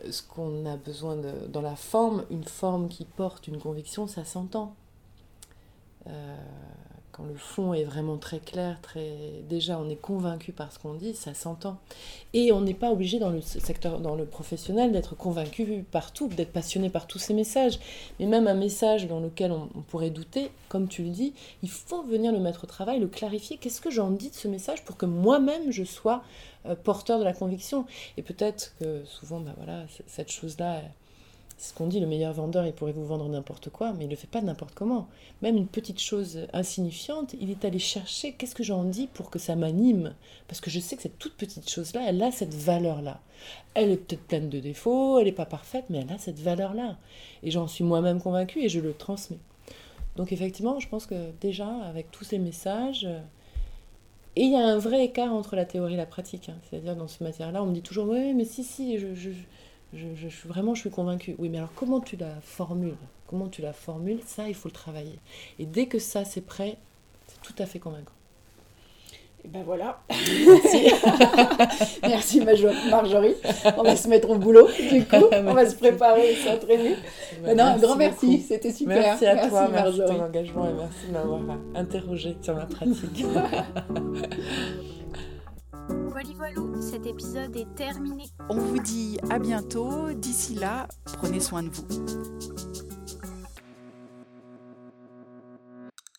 Speaker 3: ce qu'on a besoin de, dans la forme, une forme qui porte une conviction, ça s'entend. Euh, le fond est vraiment très clair, déjà on est convaincu par ce qu'on dit, ça s'entend. Et on n'est pas obligé dans le secteur, dans le professionnel, d'être convaincu partout, d'être passionné par tous ces messages. Mais même un message dans lequel on, pourrait douter, comme tu le dis, il faut venir le mettre au travail, le clarifier. Qu'est-ce que j'en dis de ce message pour que moi-même je sois euh, porteur de la conviction? Et peut-être que souvent, ben voilà, cette chose-là ce qu'on dit, le meilleur vendeur, il pourrait vous vendre n'importe quoi, mais il ne le fait pas n'importe comment. Même une petite chose insignifiante, il est allé chercher qu'est-ce que j'en dis pour que ça m'anime? Parce que je sais que cette toute petite chose-là, elle a cette valeur-là. Elle est peut-être pleine de défauts, elle n'est pas parfaite, mais elle a cette valeur-là. Et j'en suis moi-même convaincue et je le transmets. Donc effectivement, je pense que déjà, avec tous ces messages, et il y a un vrai écart entre la théorie et la pratique. Hein. C'est-à-dire, dans ce matière-là, on me dit toujours, oui, mais si, si, je, je, je, je, vraiment, je suis convaincue. Oui, mais alors comment tu la formules? Comment tu la formules? Ça, il faut le travailler. Et dès que ça, c'est prêt, c'est tout à fait convaincant.
Speaker 2: Et ben voilà. Merci. [LAUGHS] Merci Marjorie. On va se mettre au boulot, du coup. [LAUGHS] On va se préparer et s'entraîner. non, un grand merci, c'était super.
Speaker 3: Merci à toi, merci de ton engagement et merci de m'avoir interrogé sur ma pratique. [LAUGHS]
Speaker 1: Voilà, voilà, cet épisode est terminé.
Speaker 4: On vous dit à bientôt. D'ici là, prenez soin de vous.